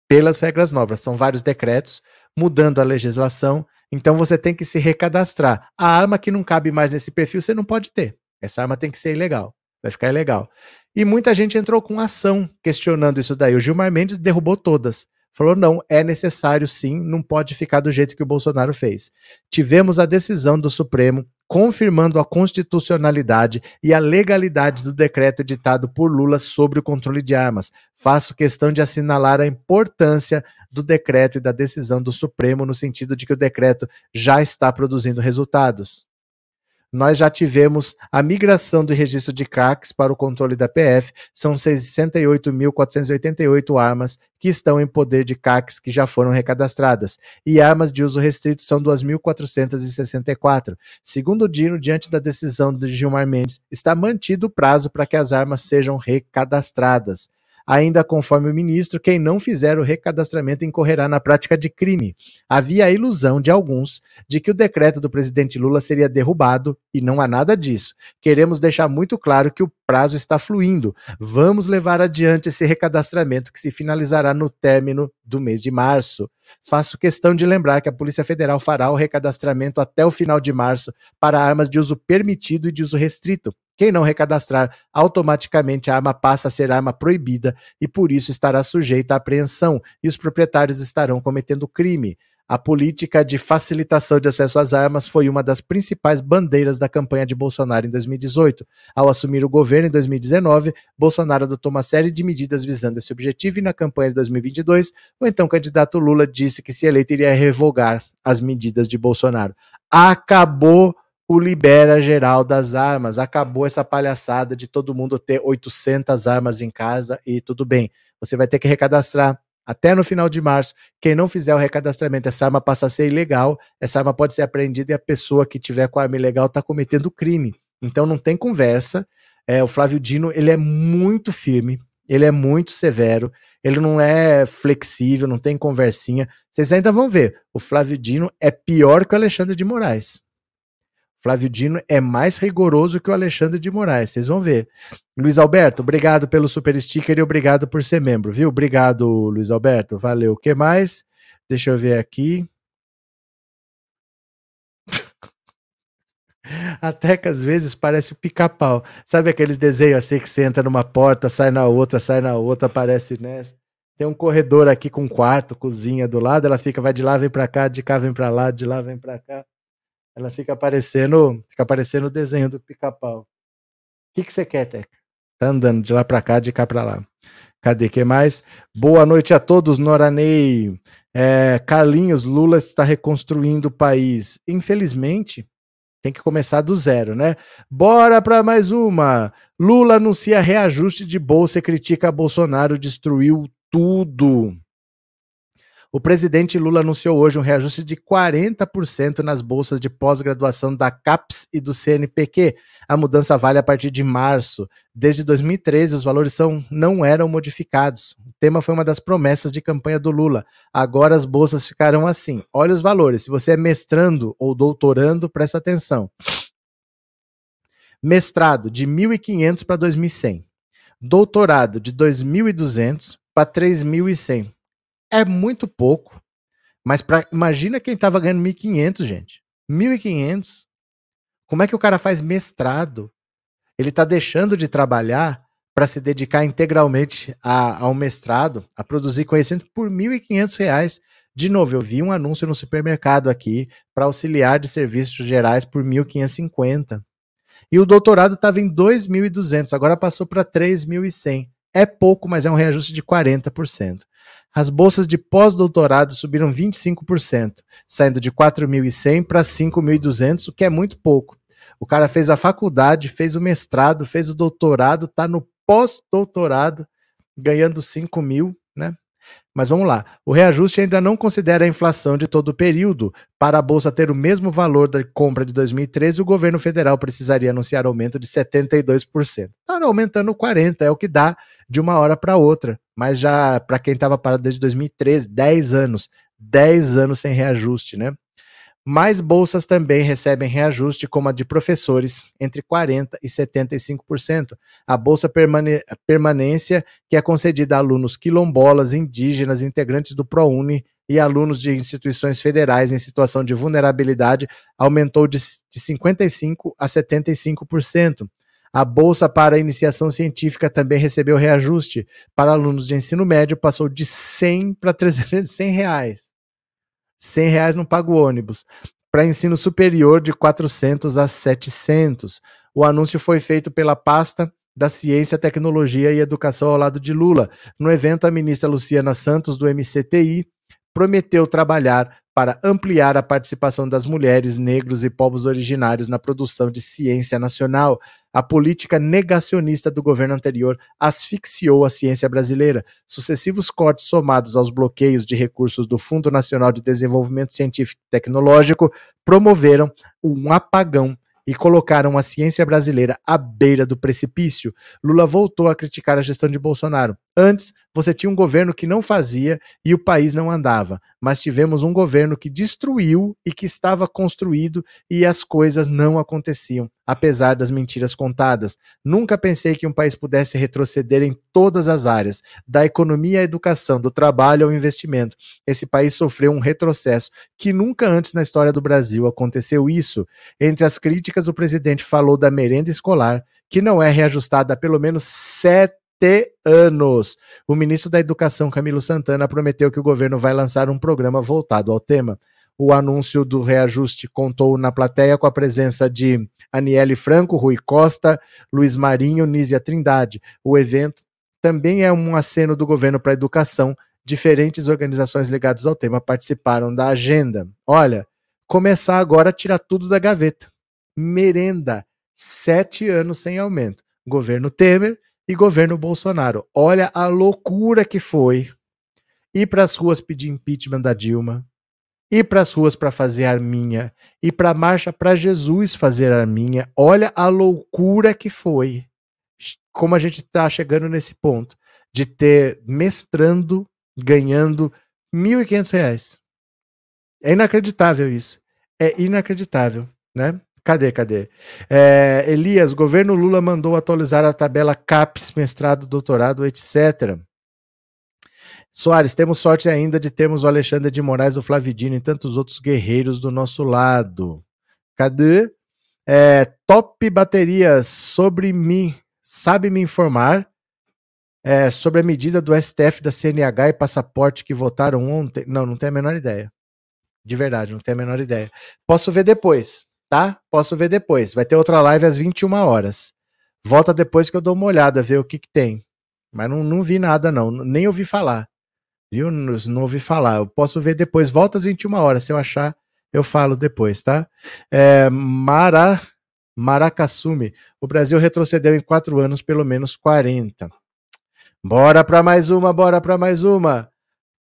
Pelas regras novas. São vários decretos mudando a legislação então você tem que se recadastrar. A arma que não cabe mais nesse perfil você não pode ter. Essa arma tem que ser ilegal. Vai ficar ilegal. E muita gente entrou com ação questionando isso daí. O Gilmar Mendes derrubou todas. Falou: não, é necessário sim, não pode ficar do jeito que o Bolsonaro fez. Tivemos a decisão do Supremo confirmando a constitucionalidade e a legalidade do decreto editado por Lula sobre o controle de armas. Faço questão de assinalar a importância do decreto e da decisão do Supremo, no sentido de que o decreto já está produzindo resultados. Nós já tivemos a migração do registro de CACs para o controle da PF, são 68.488 armas que estão em poder de CACs que já foram recadastradas, e armas de uso restrito são 2.464. Segundo o Dino, diante da decisão de Gilmar Mendes, está mantido o prazo para que as armas sejam recadastradas. Ainda conforme o ministro, quem não fizer o recadastramento incorrerá na prática de crime. Havia a ilusão de alguns de que o decreto do presidente Lula seria derrubado e não há nada disso. Queremos deixar muito claro que o prazo está fluindo. Vamos levar adiante esse recadastramento que se finalizará no término do mês de março. Faço questão de lembrar que a Polícia Federal fará o recadastramento até o final de março para armas de uso permitido e de uso restrito. Quem não recadastrar, automaticamente a arma passa a ser arma proibida e por isso estará sujeita à apreensão e os proprietários estarão cometendo crime. A política de facilitação de acesso às armas foi uma das principais bandeiras da campanha de Bolsonaro em 2018. Ao assumir o governo em 2019, Bolsonaro adotou uma série de medidas visando esse objetivo e na campanha de 2022, o então candidato Lula disse que se eleito iria revogar as medidas de Bolsonaro. Acabou o libera geral das armas. Acabou essa palhaçada de todo mundo ter 800 armas em casa e tudo bem. Você vai ter que recadastrar até no final de março. Quem não fizer o recadastramento, essa arma passa a ser ilegal. Essa arma pode ser apreendida e a pessoa que tiver com a arma ilegal está cometendo crime. Então não tem conversa. É, o Flávio Dino ele é muito firme, ele é muito severo, ele não é flexível, não tem conversinha. Vocês ainda vão ver. O Flávio Dino é pior que o Alexandre de Moraes. Flávio Dino é mais rigoroso que o Alexandre de Moraes, vocês vão ver. Luiz Alberto, obrigado pelo super sticker e obrigado por ser membro, viu? Obrigado, Luiz Alberto. Valeu. O que mais? Deixa eu ver aqui. Até que às vezes parece o pica-pau. Sabe aqueles desenhos assim que você entra numa porta, sai na outra, sai na outra, aparece nessa. Tem um corredor aqui com quarto, cozinha do lado, ela fica, vai de lá, vem pra cá, de cá, vem pra lá, de lá, vem pra cá. Ela fica aparecendo, fica aparecendo o desenho do pica-pau. O que, que você quer, Teca? Tá andando de lá para cá, de cá para lá. Cadê que mais? Boa noite a todos, Noranei. É, Carlinhos, Lula está reconstruindo o país. Infelizmente, Tem que começar do zero, né? Bora para mais uma. Lula anuncia reajuste de bolsa e critica Bolsonaro destruiu tudo. O presidente Lula anunciou hoje um reajuste de 40% nas bolsas de pós-graduação da CAPES e do CNPq. A mudança vale a partir de março. Desde 2013, os valores são, não eram modificados. O tema foi uma das promessas de campanha do Lula. Agora as bolsas ficarão assim. Olha os valores. Se você é mestrando ou doutorando, presta atenção. Mestrado de 1.500 para 2.100. Doutorado de 2.200 para 3.100 é muito pouco. Mas pra, imagina quem estava ganhando 1.500, gente. 1.500. Como é que o cara faz mestrado? Ele está deixando de trabalhar para se dedicar integralmente ao mestrado, a produzir conhecimento por R$ 1.500. De novo, eu vi um anúncio no supermercado aqui para auxiliar de serviços gerais por 1.550. E o doutorado estava em 2.200, agora passou para 3.100. É pouco, mas é um reajuste de 40%. As bolsas de pós-doutorado subiram 25%, saindo de 4.100 para 5.200, o que é muito pouco. O cara fez a faculdade, fez o mestrado, fez o doutorado, está no pós-doutorado, ganhando 5 mil, né? Mas vamos lá. O reajuste ainda não considera a inflação de todo o período. Para a bolsa ter o mesmo valor da compra de 2013, o governo federal precisaria anunciar aumento de 72%. Está aumentando 40%, é o que dá de uma hora para outra. Mas já para quem estava parado desde 2013, 10 anos. 10 anos sem reajuste, né? Mais bolsas também recebem reajuste, como a de professores, entre 40% e 75%. A Bolsa Permane Permanência, que é concedida a alunos quilombolas, indígenas, integrantes do ProUni e alunos de instituições federais em situação de vulnerabilidade, aumentou de, de 55% a 75%. A bolsa para iniciação científica também recebeu reajuste. Para alunos de ensino médio, passou de 100 para 300 reais. 100 reais não paga o ônibus. Para ensino superior, de 400 a 700. O anúncio foi feito pela pasta da Ciência, Tecnologia e Educação ao lado de Lula. No evento, a ministra Luciana Santos, do MCTI, prometeu trabalhar para ampliar a participação das mulheres, negros e povos originários na produção de ciência nacional. A política negacionista do governo anterior asfixiou a ciência brasileira. Sucessivos cortes somados aos bloqueios de recursos do Fundo Nacional de Desenvolvimento Científico e Tecnológico promoveram um apagão e colocaram a ciência brasileira à beira do precipício. Lula voltou a criticar a gestão de Bolsonaro. Antes, você tinha um governo que não fazia e o país não andava, mas tivemos um governo que destruiu e que estava construído e as coisas não aconteciam, apesar das mentiras contadas. Nunca pensei que um país pudesse retroceder em todas as áreas, da economia à educação, do trabalho ao investimento. Esse país sofreu um retrocesso que nunca antes na história do Brasil aconteceu isso. Entre as críticas, o presidente falou da merenda escolar, que não é reajustada há pelo menos sete anos. O ministro da Educação, Camilo Santana, prometeu que o governo vai lançar um programa voltado ao tema. O anúncio do reajuste contou na plateia com a presença de Aniele Franco, Rui Costa, Luiz Marinho, Nízia Trindade. O evento também é um aceno do governo para a educação. Diferentes organizações ligadas ao tema participaram da agenda. Olha, começar agora a tirar tudo da gaveta. Merenda, sete anos sem aumento. Governo Temer e governo Bolsonaro. Olha a loucura que foi ir para as ruas pedir impeachment da Dilma, ir para as ruas para fazer arminha, ir para a marcha para Jesus fazer arminha. Olha a loucura que foi. Como a gente está chegando nesse ponto de ter mestrando ganhando R$ 1.500. É inacreditável isso. É inacreditável, né? Cadê, cadê? É, Elias, governo Lula mandou atualizar a tabela CAPES, mestrado, doutorado, etc. Soares, temos sorte ainda de termos o Alexandre de Moraes, o Flavidino e tantos outros guerreiros do nosso lado. Cadê? É, top baterias sobre mim. Sabe me informar é, sobre a medida do STF da CNH e passaporte que votaram ontem? Não, não tenho a menor ideia. De verdade, não tenho a menor ideia. Posso ver depois tá? Posso ver depois. Vai ter outra live às 21 horas. Volta depois que eu dou uma olhada, ver o que, que tem. Mas não, não vi nada, não. Nem ouvi falar. Viu? Não, não ouvi falar. Eu posso ver depois. Volta às 21 horas. Se eu achar, Eu falo depois, tá? É, Mara, Maracassume. O Brasil retrocedeu em quatro anos pelo menos 40. Bora para mais uma, bora para mais uma.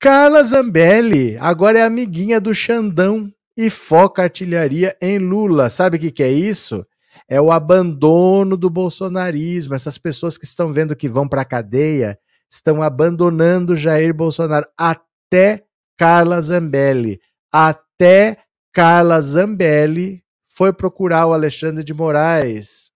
Carla Zambelli, agora é amiguinha do Xandão e foca artilharia em Lula. Sabe o que, que é isso? É o abandono do bolsonarismo. Essas pessoas que estão vendo que vão para a cadeia estão abandonando Jair Bolsonaro. Até Carla Zambelli. Até Carla Zambelli foi procurar o Alexandre de Moraes.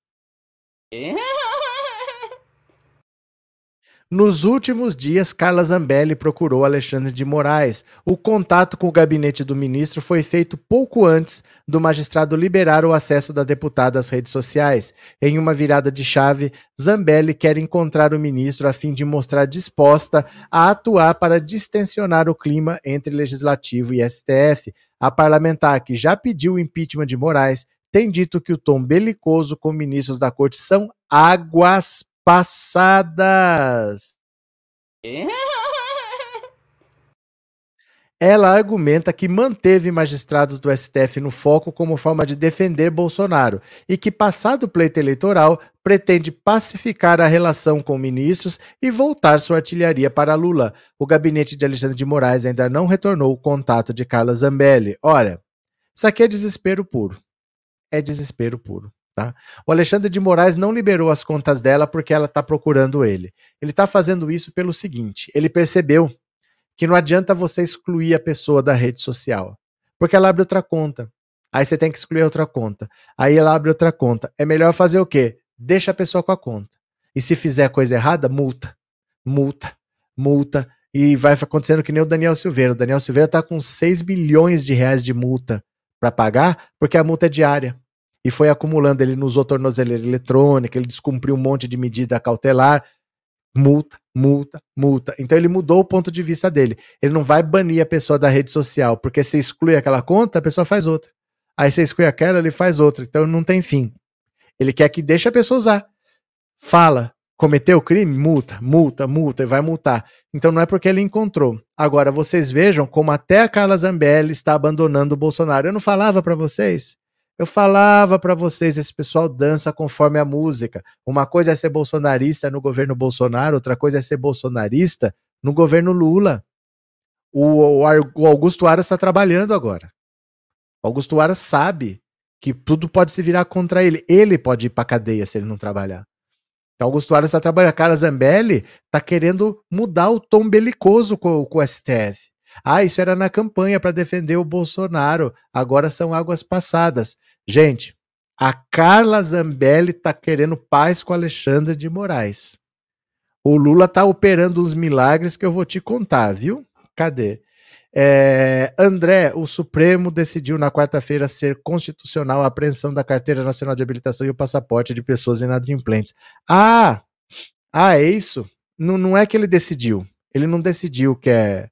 Nos últimos dias, Carla Zambelli procurou Alexandre de Moraes. O contato com o gabinete do ministro foi feito pouco antes do magistrado liberar o acesso da deputada às redes sociais. Em uma virada de chave, Zambelli quer encontrar o ministro a fim de mostrar disposta a atuar para distensionar o clima entre legislativo e STF. A parlamentar que já pediu o impeachment de Moraes tem dito que o tom belicoso com ministros da corte são águas passadas. Ela argumenta que manteve magistrados do STF no foco como forma de defender Bolsonaro e que, passado o pleito eleitoral, pretende pacificar a relação com ministros e voltar sua artilharia para Lula. O gabinete de Alexandre de Moraes ainda não retornou o contato de Carla Zambelli. Olha, isso aqui é desespero puro. É desespero puro. Tá? O Alexandre de Moraes não liberou as contas dela porque ela está procurando ele. Ele está fazendo isso pelo seguinte: ele percebeu que não adianta você excluir a pessoa da rede social, porque ela abre outra conta. Aí você tem que excluir outra conta. Aí ela abre outra conta. É melhor fazer o quê? Deixa a pessoa com a conta. E se fizer coisa errada, multa. Multa. Multa. E vai acontecendo que nem o Daniel Silveira. O Daniel Silveira está com 6 bilhões de reais de multa para pagar, porque a multa é diária e foi acumulando. Ele usou tornozeleira eletrônica, ele descumpriu um monte de medida cautelar, multa, multa, multa. Então ele mudou o ponto de vista dele. Ele não vai banir a pessoa da rede social, porque se exclui aquela conta, a pessoa faz outra. Aí você exclui aquela, ele faz outra. Então não tem fim. Ele quer que deixe a pessoa usar. Fala, cometeu crime? Multa, multa, multa, e vai multar. Então não é porque ele encontrou. Agora, vocês vejam como até a Carla Zambelli está abandonando o Bolsonaro. Eu não falava para vocês? Eu falava para vocês, esse pessoal dança conforme a música. Uma coisa é ser bolsonarista no governo Bolsonaro, outra coisa é ser bolsonarista no governo Lula. O, o Augusto Aras está trabalhando agora. O Augusto Aras sabe que tudo pode se virar contra ele. Ele pode ir para cadeia se ele não trabalhar. Então, Augusto Aras está trabalhando. Cara Zambelli está querendo mudar o tom belicoso com, com o STF. Ah, isso era na campanha para defender o Bolsonaro. Agora são águas passadas. Gente, a Carla Zambelli está querendo paz com Alexandre de Moraes. O Lula está operando uns milagres que eu vou te contar, viu? Cadê? É, André, o Supremo decidiu na quarta-feira ser constitucional a apreensão da Carteira Nacional de Habilitação e o passaporte de pessoas inadimplentes. Ah! Ah, é isso? Não, não é que ele decidiu. Ele não decidiu que é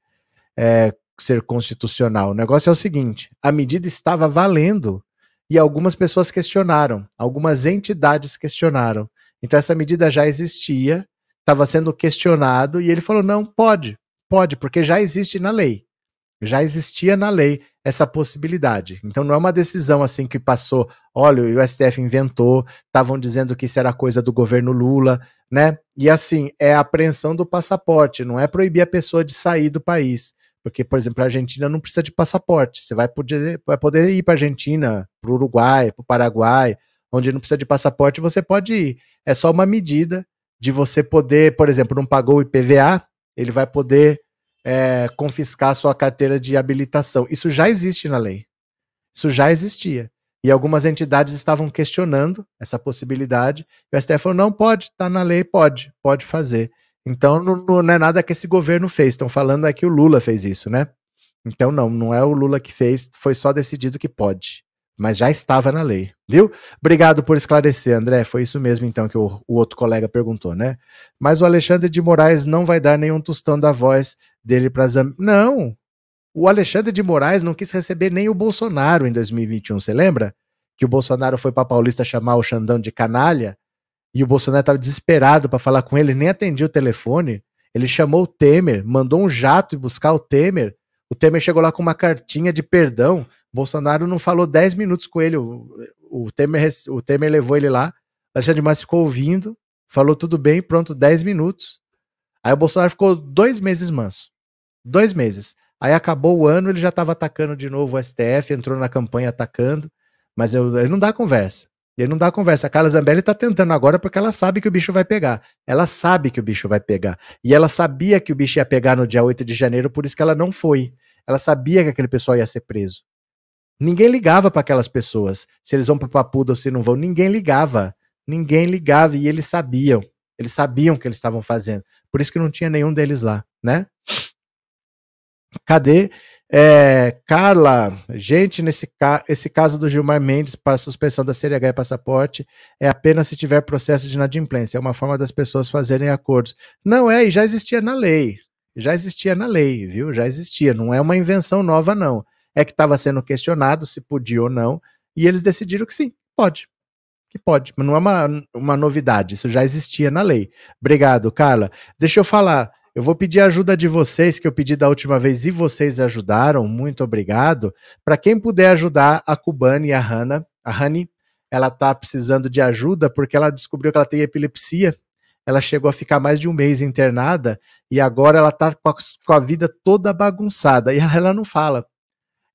é, ser constitucional. O negócio é o seguinte: a medida estava valendo e algumas pessoas questionaram, algumas entidades questionaram. Então essa medida já existia, estava sendo questionado e ele falou: não, pode, pode, porque já existe na lei. Já existia na lei essa possibilidade. Então não é uma decisão assim que passou, olha, o STF inventou, estavam dizendo que isso era coisa do governo Lula, né? E assim, é a apreensão do passaporte, não é proibir a pessoa de sair do país. Porque, por exemplo, a Argentina não precisa de passaporte. Você vai poder, vai poder ir para a Argentina, para o Uruguai, para o Paraguai, onde não precisa de passaporte, você pode ir. É só uma medida de você poder, por exemplo, não pagou o IPVA, ele vai poder é, confiscar sua carteira de habilitação. Isso já existe na lei. Isso já existia. E algumas entidades estavam questionando essa possibilidade. E o STF falou: não, pode, está na lei, pode, pode fazer. Então não, não, é nada que esse governo fez. Estão falando é que o Lula fez isso, né? Então não, não é o Lula que fez, foi só decidido que pode. Mas já estava na lei, viu? Obrigado por esclarecer, André. Foi isso mesmo, então, que o, o outro colega perguntou, né? Mas o Alexandre de Moraes não vai dar nenhum tostão da voz dele para Zam... Não! O Alexandre de Moraes não quis receber nem o Bolsonaro em 2021, você lembra? Que o Bolsonaro foi para Paulista chamar o Xandão de canalha e o Bolsonaro estava desesperado para falar com ele, nem atendia o telefone. Ele chamou o Temer, mandou um jato buscar o Temer. O Temer chegou lá com uma cartinha de perdão. Bolsonaro não falou 10 minutos com ele. O, o, Temer, o Temer levou ele lá. Alexandre Moraes ficou ouvindo, falou tudo bem, pronto, 10 minutos. Aí o Bolsonaro ficou dois meses manso. Dois meses. Aí acabou o ano, ele já estava atacando de novo o STF, entrou na campanha atacando, mas eu, ele não dá conversa. Ele não dá conversa. A Carla Zambelli tá tentando agora porque ela sabe que o bicho vai pegar. Ela sabe que o bicho vai pegar. E ela sabia que o bicho ia pegar no dia 8 de janeiro, por isso que ela não foi. Ela sabia que aquele pessoal ia ser preso. Ninguém ligava para aquelas pessoas, se eles vão para Papuda ou se não vão. Ninguém ligava. Ninguém ligava e eles sabiam. Eles sabiam o que eles estavam fazendo. Por isso que não tinha nenhum deles lá, né? Cadê? É, Carla, gente, nesse ca esse caso do Gilmar Mendes para suspensão da CNH e passaporte é apenas se tiver processo de inadimplência. É uma forma das pessoas fazerem acordos. Não é, e já existia na lei. Já existia na lei, viu? Já existia. Não é uma invenção nova, não. É que estava sendo questionado se podia ou não, e eles decidiram que sim, pode. Que pode, mas não é uma, uma novidade, isso já existia na lei. Obrigado, Carla. Deixa eu falar. Eu vou pedir a ajuda de vocês, que eu pedi da última vez e vocês ajudaram, muito obrigado. Para quem puder ajudar a Cubane e a Hannah, a Honey, ela está precisando de ajuda porque ela descobriu que ela tem epilepsia. Ela chegou a ficar mais de um mês internada e agora ela está com, com, a vida toda bagunçada. E ela não fala.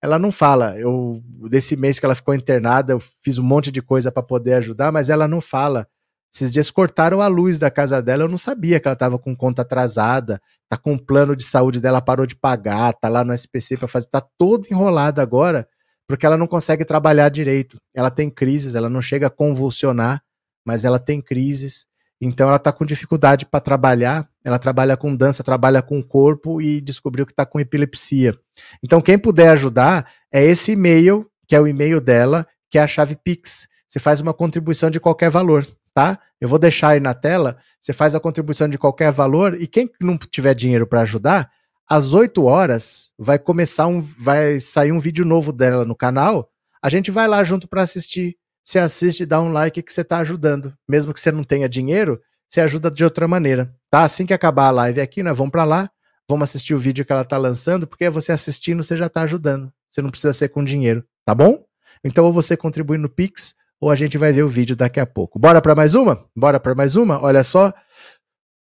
Ela não fala. Eu desse mês que ela ficou internada, eu fiz um monte de coisa para poder ajudar, mas ela não fala. Esses dias cortaram a luz da casa dela, eu não sabia que ela estava com conta atrasada, tá com o plano de saúde dela, parou de pagar, tá lá no SPC para fazer, tá toda enrolada agora, porque ela não consegue trabalhar direito. Ela tem crises, ela não chega a convulsionar, mas ela tem crises, então ela tá com dificuldade para trabalhar, ela trabalha com dança, trabalha com o corpo e descobriu que tá com epilepsia. Então quem puder ajudar é esse e-mail, que é o e-mail dela, que é a chave Pix. Você faz uma contribuição de qualquer valor tá? Eu vou deixar aí na tela, você faz a contribuição de qualquer valor e quem não tiver dinheiro para ajudar, às 8 horas vai começar um vai sair um vídeo novo dela no canal. A gente vai lá junto para assistir. Você assiste, dá um like que você está ajudando. Mesmo que você não tenha dinheiro, você ajuda de outra maneira, tá? Assim que acabar a live aqui, nós vamos para lá, vamos assistir o vídeo que ela está lançando, porque você assistindo, você já está ajudando. Você não precisa ser com dinheiro, tá bom? Então, ou você contribui no Pix, ou a gente vai ver o vídeo daqui a pouco. Bora para mais uma? Bora para mais uma? Olha só.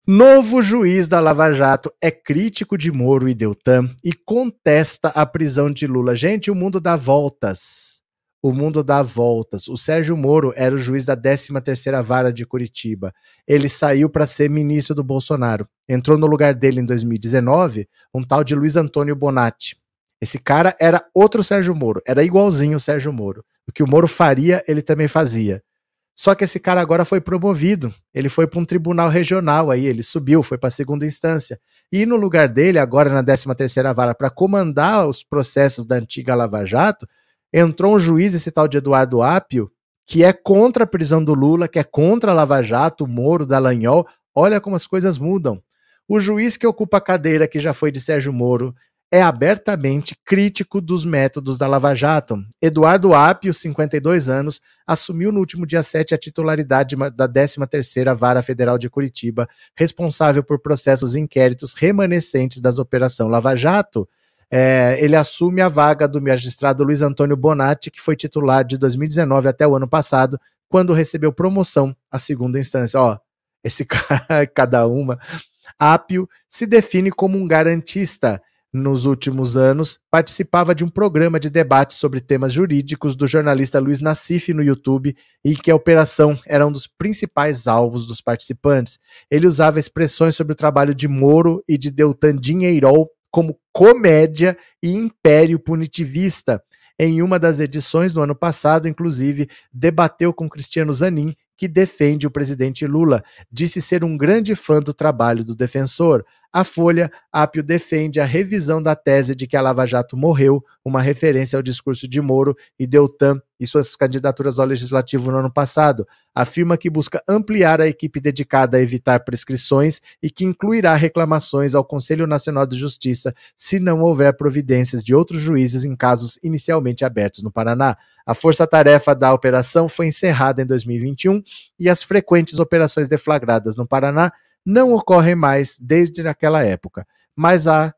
Novo juiz da Lava Jato é crítico de Moro e Deltan e contesta a prisão de Lula. Gente, o mundo dá voltas. O mundo dá voltas. O Sérgio Moro era o juiz da 13ª Vara de Curitiba. Ele saiu para ser ministro do Bolsonaro. Entrou no lugar dele em 2019 um tal de Luiz Antônio Bonatti. Esse cara era outro Sérgio Moro, era igualzinho o Sérgio Moro. O que o Moro faria, ele também fazia. Só que esse cara agora foi promovido. Ele foi para um tribunal regional aí, ele subiu, foi para a segunda instância. E no lugar dele, agora na 13ª vara, para comandar os processos da antiga Lava Jato, entrou um juiz, esse tal de Eduardo Apio, que é contra a prisão do Lula, que é contra a Lava Jato, o Moro, Dallagnol. Olha como as coisas mudam. O juiz que ocupa a cadeira que já foi de Sérgio Moro, é abertamente crítico dos métodos da Lava Jato. Eduardo Apio, 52 anos, assumiu no último dia 7 a titularidade da 13ª Vara Federal de Curitiba, responsável por processos e inquéritos remanescentes das Operação Lava Jato. É, ele assume a vaga do magistrado Luiz Antônio Bonatti, que foi titular de 2019 até o ano passado, quando recebeu promoção à segunda instância. Ó, esse cara, cada uma. Apio se define como um garantista nos últimos anos, participava de um programa de debate sobre temas jurídicos do jornalista Luiz Nassif no YouTube, em que a operação era um dos principais alvos dos participantes. Ele usava expressões sobre o trabalho de Moro e de Deltan Dinheirol como comédia e império punitivista. Em uma das edições do ano passado, inclusive, debateu com Cristiano Zanin, que defende o presidente Lula. Disse ser um grande fã do trabalho do defensor. A Folha, Apio defende a revisão da tese de que a Lava Jato morreu, uma referência ao discurso de Moro e Deltan e suas candidaturas ao legislativo no ano passado. Afirma que busca ampliar a equipe dedicada a evitar prescrições e que incluirá reclamações ao Conselho Nacional de Justiça se não houver providências de outros juízes em casos inicialmente abertos no Paraná. A força-tarefa da operação foi encerrada em 2021 e as frequentes operações deflagradas no Paraná não ocorrem mais desde aquela época, mas, há,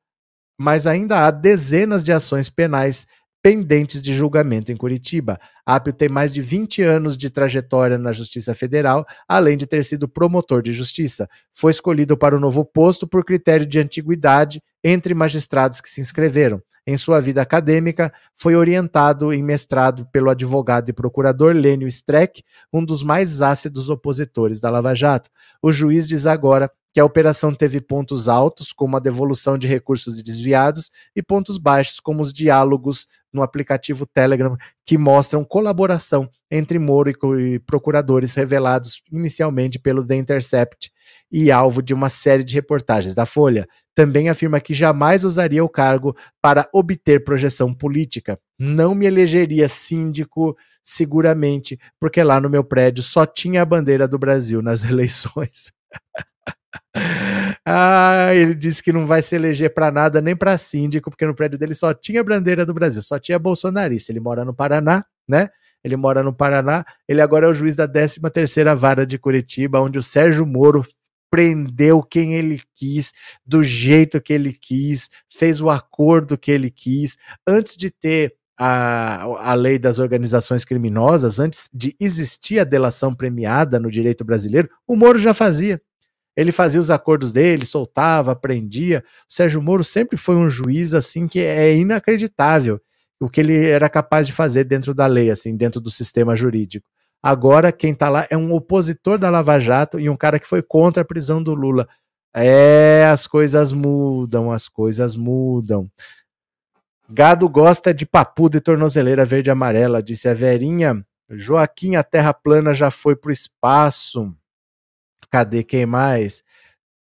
mas ainda há dezenas de ações penais pendentes de julgamento em Curitiba. Apio tem mais de 20 anos de trajetória na Justiça Federal, além de ter sido promotor de justiça. Foi escolhido para o novo posto por critério de antiguidade entre magistrados que se inscreveram. Em sua vida acadêmica, foi orientado em mestrado pelo advogado e procurador Lênio Streck, um dos mais ácidos opositores da Lava Jato. O juiz diz agora que a operação teve pontos altos, como a devolução de recursos desviados, e pontos baixos, como os diálogos no aplicativo Telegram, que mostram colaboração entre Moro e procuradores revelados inicialmente pelo The Intercept e alvo de uma série de reportagens da Folha. Também afirma que jamais usaria o cargo para obter projeção política. Não me elegeria síndico, seguramente, porque lá no meu prédio só tinha a bandeira do Brasil nas eleições. Ah, ele disse que não vai se eleger para nada, nem para síndico, porque no prédio dele só tinha bandeira do Brasil, só tinha bolsonarista. Ele mora no Paraná, né? Ele mora no Paraná. Ele agora é o juiz da 13ª Vara de Curitiba, onde o Sérgio Moro prendeu quem ele quis, do jeito que ele quis, fez o acordo que ele quis, antes de ter a, a lei das organizações criminosas, antes de existir a delação premiada no direito brasileiro, o Moro já fazia. Ele fazia os acordos dele, soltava, prendia. O Sérgio Moro sempre foi um juiz assim que é inacreditável o que ele era capaz de fazer dentro da lei, assim, dentro do sistema jurídico. Agora quem está lá é um opositor da Lava Jato e um cara que foi contra a prisão do Lula. É, as coisas mudam, as coisas mudam. Gado gosta de papuda e tornozeleira verde e amarela, disse a Verinha. Joaquim, a terra plana já foi pro espaço. Cadê quem mais?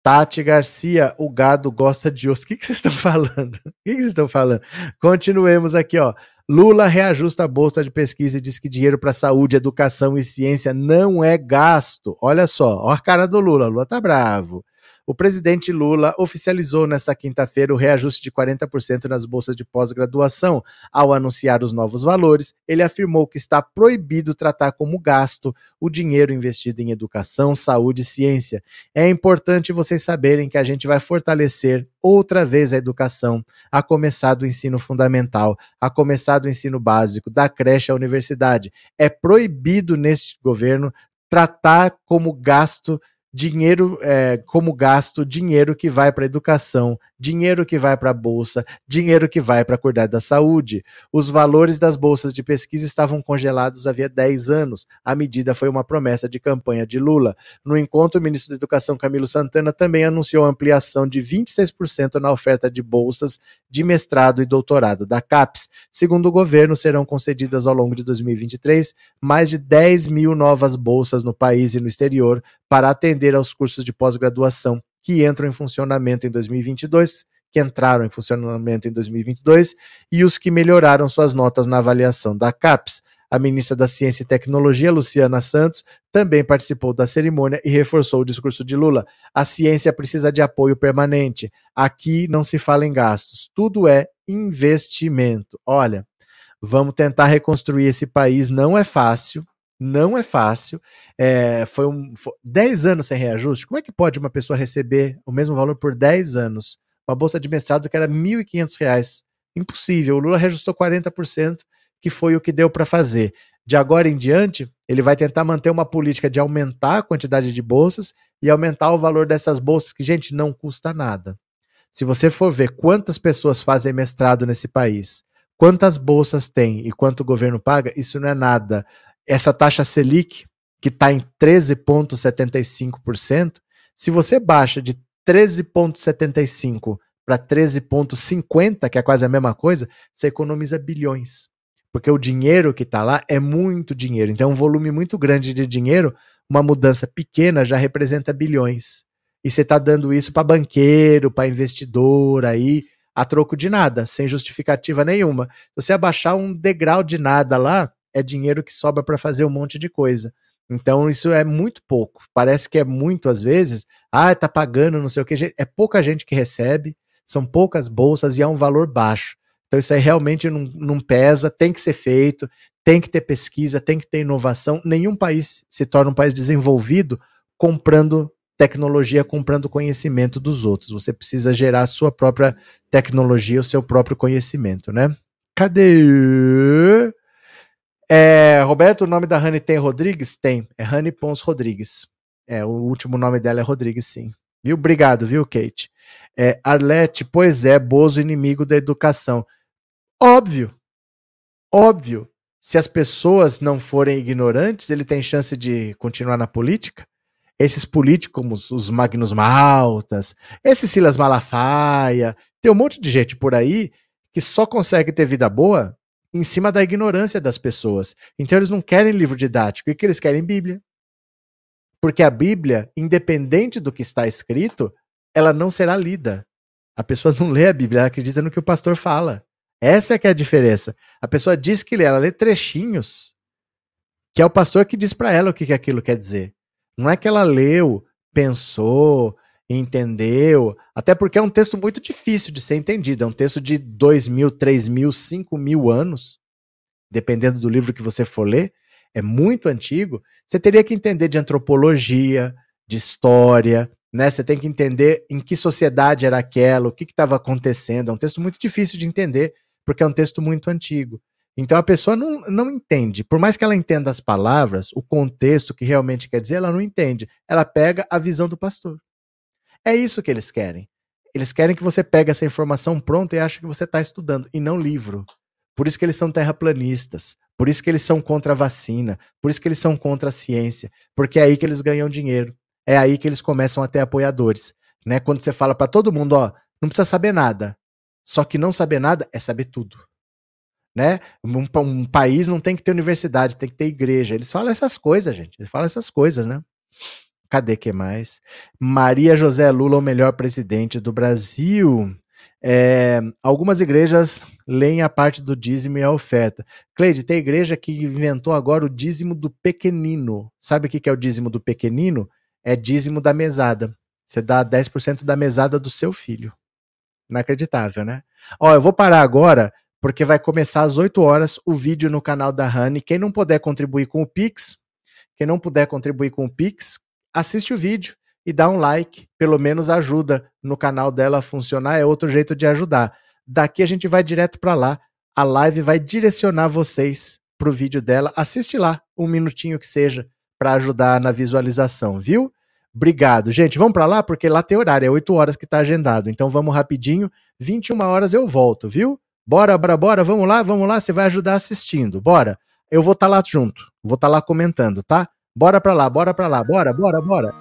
Tati Garcia, o gado gosta de osso. O que, que vocês estão falando? O que, que vocês estão falando? Continuemos aqui, ó. Lula reajusta a bolsa de pesquisa e diz que dinheiro para saúde, educação e ciência não é gasto. Olha só, ó a cara do Lula. Lula tá bravo. O presidente Lula oficializou nesta quinta-feira o reajuste de 40% nas bolsas de pós-graduação. Ao anunciar os novos valores, ele afirmou que está proibido tratar como gasto o dinheiro investido em educação, saúde e ciência. É importante vocês saberem que a gente vai fortalecer outra vez a educação, a começar do ensino fundamental, a começar do ensino básico, da creche à universidade. É proibido neste governo tratar como gasto dinheiro é, como gasto, dinheiro que vai para educação, dinheiro que vai para a bolsa, dinheiro que vai para cuidar da saúde. Os valores das bolsas de pesquisa estavam congelados havia 10 anos. A medida foi uma promessa de campanha de Lula. No encontro, o ministro da Educação Camilo Santana também anunciou ampliação de 26% na oferta de bolsas de mestrado e doutorado da CAPES. Segundo o governo, serão concedidas ao longo de 2023 mais de 10 mil novas bolsas no país e no exterior para atender aos cursos de pós-graduação que entram em funcionamento em 2022, que entraram em funcionamento em 2022 e os que melhoraram suas notas na avaliação da CAPES. A ministra da Ciência e Tecnologia, Luciana Santos, também participou da cerimônia e reforçou o discurso de Lula. A ciência precisa de apoio permanente. Aqui não se fala em gastos, tudo é investimento. Olha, vamos tentar reconstruir esse país, não é fácil, não é fácil. É, foi, um, foi 10 anos sem reajuste. Como é que pode uma pessoa receber o mesmo valor por 10 anos? Uma bolsa de mestrado que era R$ 1.500. Impossível. O Lula reajustou 40% que foi o que deu para fazer. De agora em diante, ele vai tentar manter uma política de aumentar a quantidade de bolsas e aumentar o valor dessas bolsas, que, gente, não custa nada. Se você for ver quantas pessoas fazem mestrado nesse país, quantas bolsas tem e quanto o governo paga, isso não é nada. Essa taxa Selic, que está em 13,75%, se você baixa de 13,75% para 13,50%, que é quase a mesma coisa, você economiza bilhões porque o dinheiro que está lá é muito dinheiro. Então, um volume muito grande de dinheiro, uma mudança pequena já representa bilhões. E você está dando isso para banqueiro, para investidor aí, a troco de nada, sem justificativa nenhuma. Você abaixar um degrau de nada lá, é dinheiro que sobra para fazer um monte de coisa. Então, isso é muito pouco. Parece que é muito às vezes. Ah, tá pagando, não sei o que. É pouca gente que recebe, são poucas bolsas e é um valor baixo. Então isso aí realmente não, não pesa, tem que ser feito, tem que ter pesquisa, tem que ter inovação. Nenhum país se torna um país desenvolvido comprando tecnologia, comprando conhecimento dos outros. Você precisa gerar a sua própria tecnologia, o seu próprio conhecimento, né? Cadê? É, Roberto, o nome da Rani tem Rodrigues? Tem. É Rani Pons Rodrigues. É, o último nome dela é Rodrigues, sim. Viu? Obrigado, viu, Kate? É, Arlete, pois é, Bozo inimigo da educação. Óbvio. Óbvio. Se as pessoas não forem ignorantes, ele tem chance de continuar na política? Esses políticos, os Magnus Maltas, esse Silas Malafaia, tem um monte de gente por aí que só consegue ter vida boa em cima da ignorância das pessoas. Então eles não querem livro didático, o que eles querem Bíblia. Porque a Bíblia, independente do que está escrito, ela não será lida. A pessoa não lê a Bíblia, ela acredita no que o pastor fala. Essa é que é a diferença. A pessoa diz que lê, ela lê trechinhos, que é o pastor que diz para ela o que aquilo quer dizer. Não é que ela leu, pensou, entendeu, até porque é um texto muito difícil de ser entendido. É um texto de dois mil, três mil, cinco mil anos, dependendo do livro que você for ler, é muito antigo. Você teria que entender de antropologia, de história, né? Você tem que entender em que sociedade era aquela, o que estava acontecendo. É um texto muito difícil de entender, porque é um texto muito antigo. Então a pessoa não, não entende. Por mais que ela entenda as palavras, o contexto que realmente quer dizer, ela não entende. Ela pega a visão do pastor. É isso que eles querem. Eles querem que você pegue essa informação pronta e ache que você está estudando, e não livro. Por isso que eles são terraplanistas. Por isso que eles são contra a vacina. Por isso que eles são contra a ciência. Porque é aí que eles ganham dinheiro. É aí que eles começam a ter apoiadores. Né? Quando você fala para todo mundo, ó, não precisa saber nada. Só que não saber nada é saber tudo. Né? Um, um país não tem que ter universidade, tem que ter igreja. Eles falam essas coisas, gente. Eles falam essas coisas, né? Cadê que mais? Maria José Lula, o melhor presidente do Brasil. É, algumas igrejas leem a parte do dízimo e a oferta. Cleide, tem igreja que inventou agora o dízimo do pequenino. Sabe o que é o dízimo do pequenino? É dízimo da mesada. Você dá 10% da mesada do seu filho. Inacreditável, né? Ó, eu vou parar agora, porque vai começar às 8 horas o vídeo no canal da Rani. Quem não puder contribuir com o Pix, quem não puder contribuir com o Pix, assiste o vídeo e dá um like, pelo menos ajuda no canal dela a funcionar, é outro jeito de ajudar. Daqui a gente vai direto para lá, a live vai direcionar vocês para o vídeo dela. Assiste lá, um minutinho que seja, para ajudar na visualização, viu? Obrigado. Gente, vamos para lá porque lá tem horário, é 8 horas que está agendado. Então vamos rapidinho, 21 horas eu volto, viu? Bora, bora, bora, vamos lá, vamos lá, você vai ajudar assistindo. Bora. Eu vou estar tá lá junto, vou estar tá lá comentando, tá? Bora pra lá, bora pra lá, bora, bora, bora.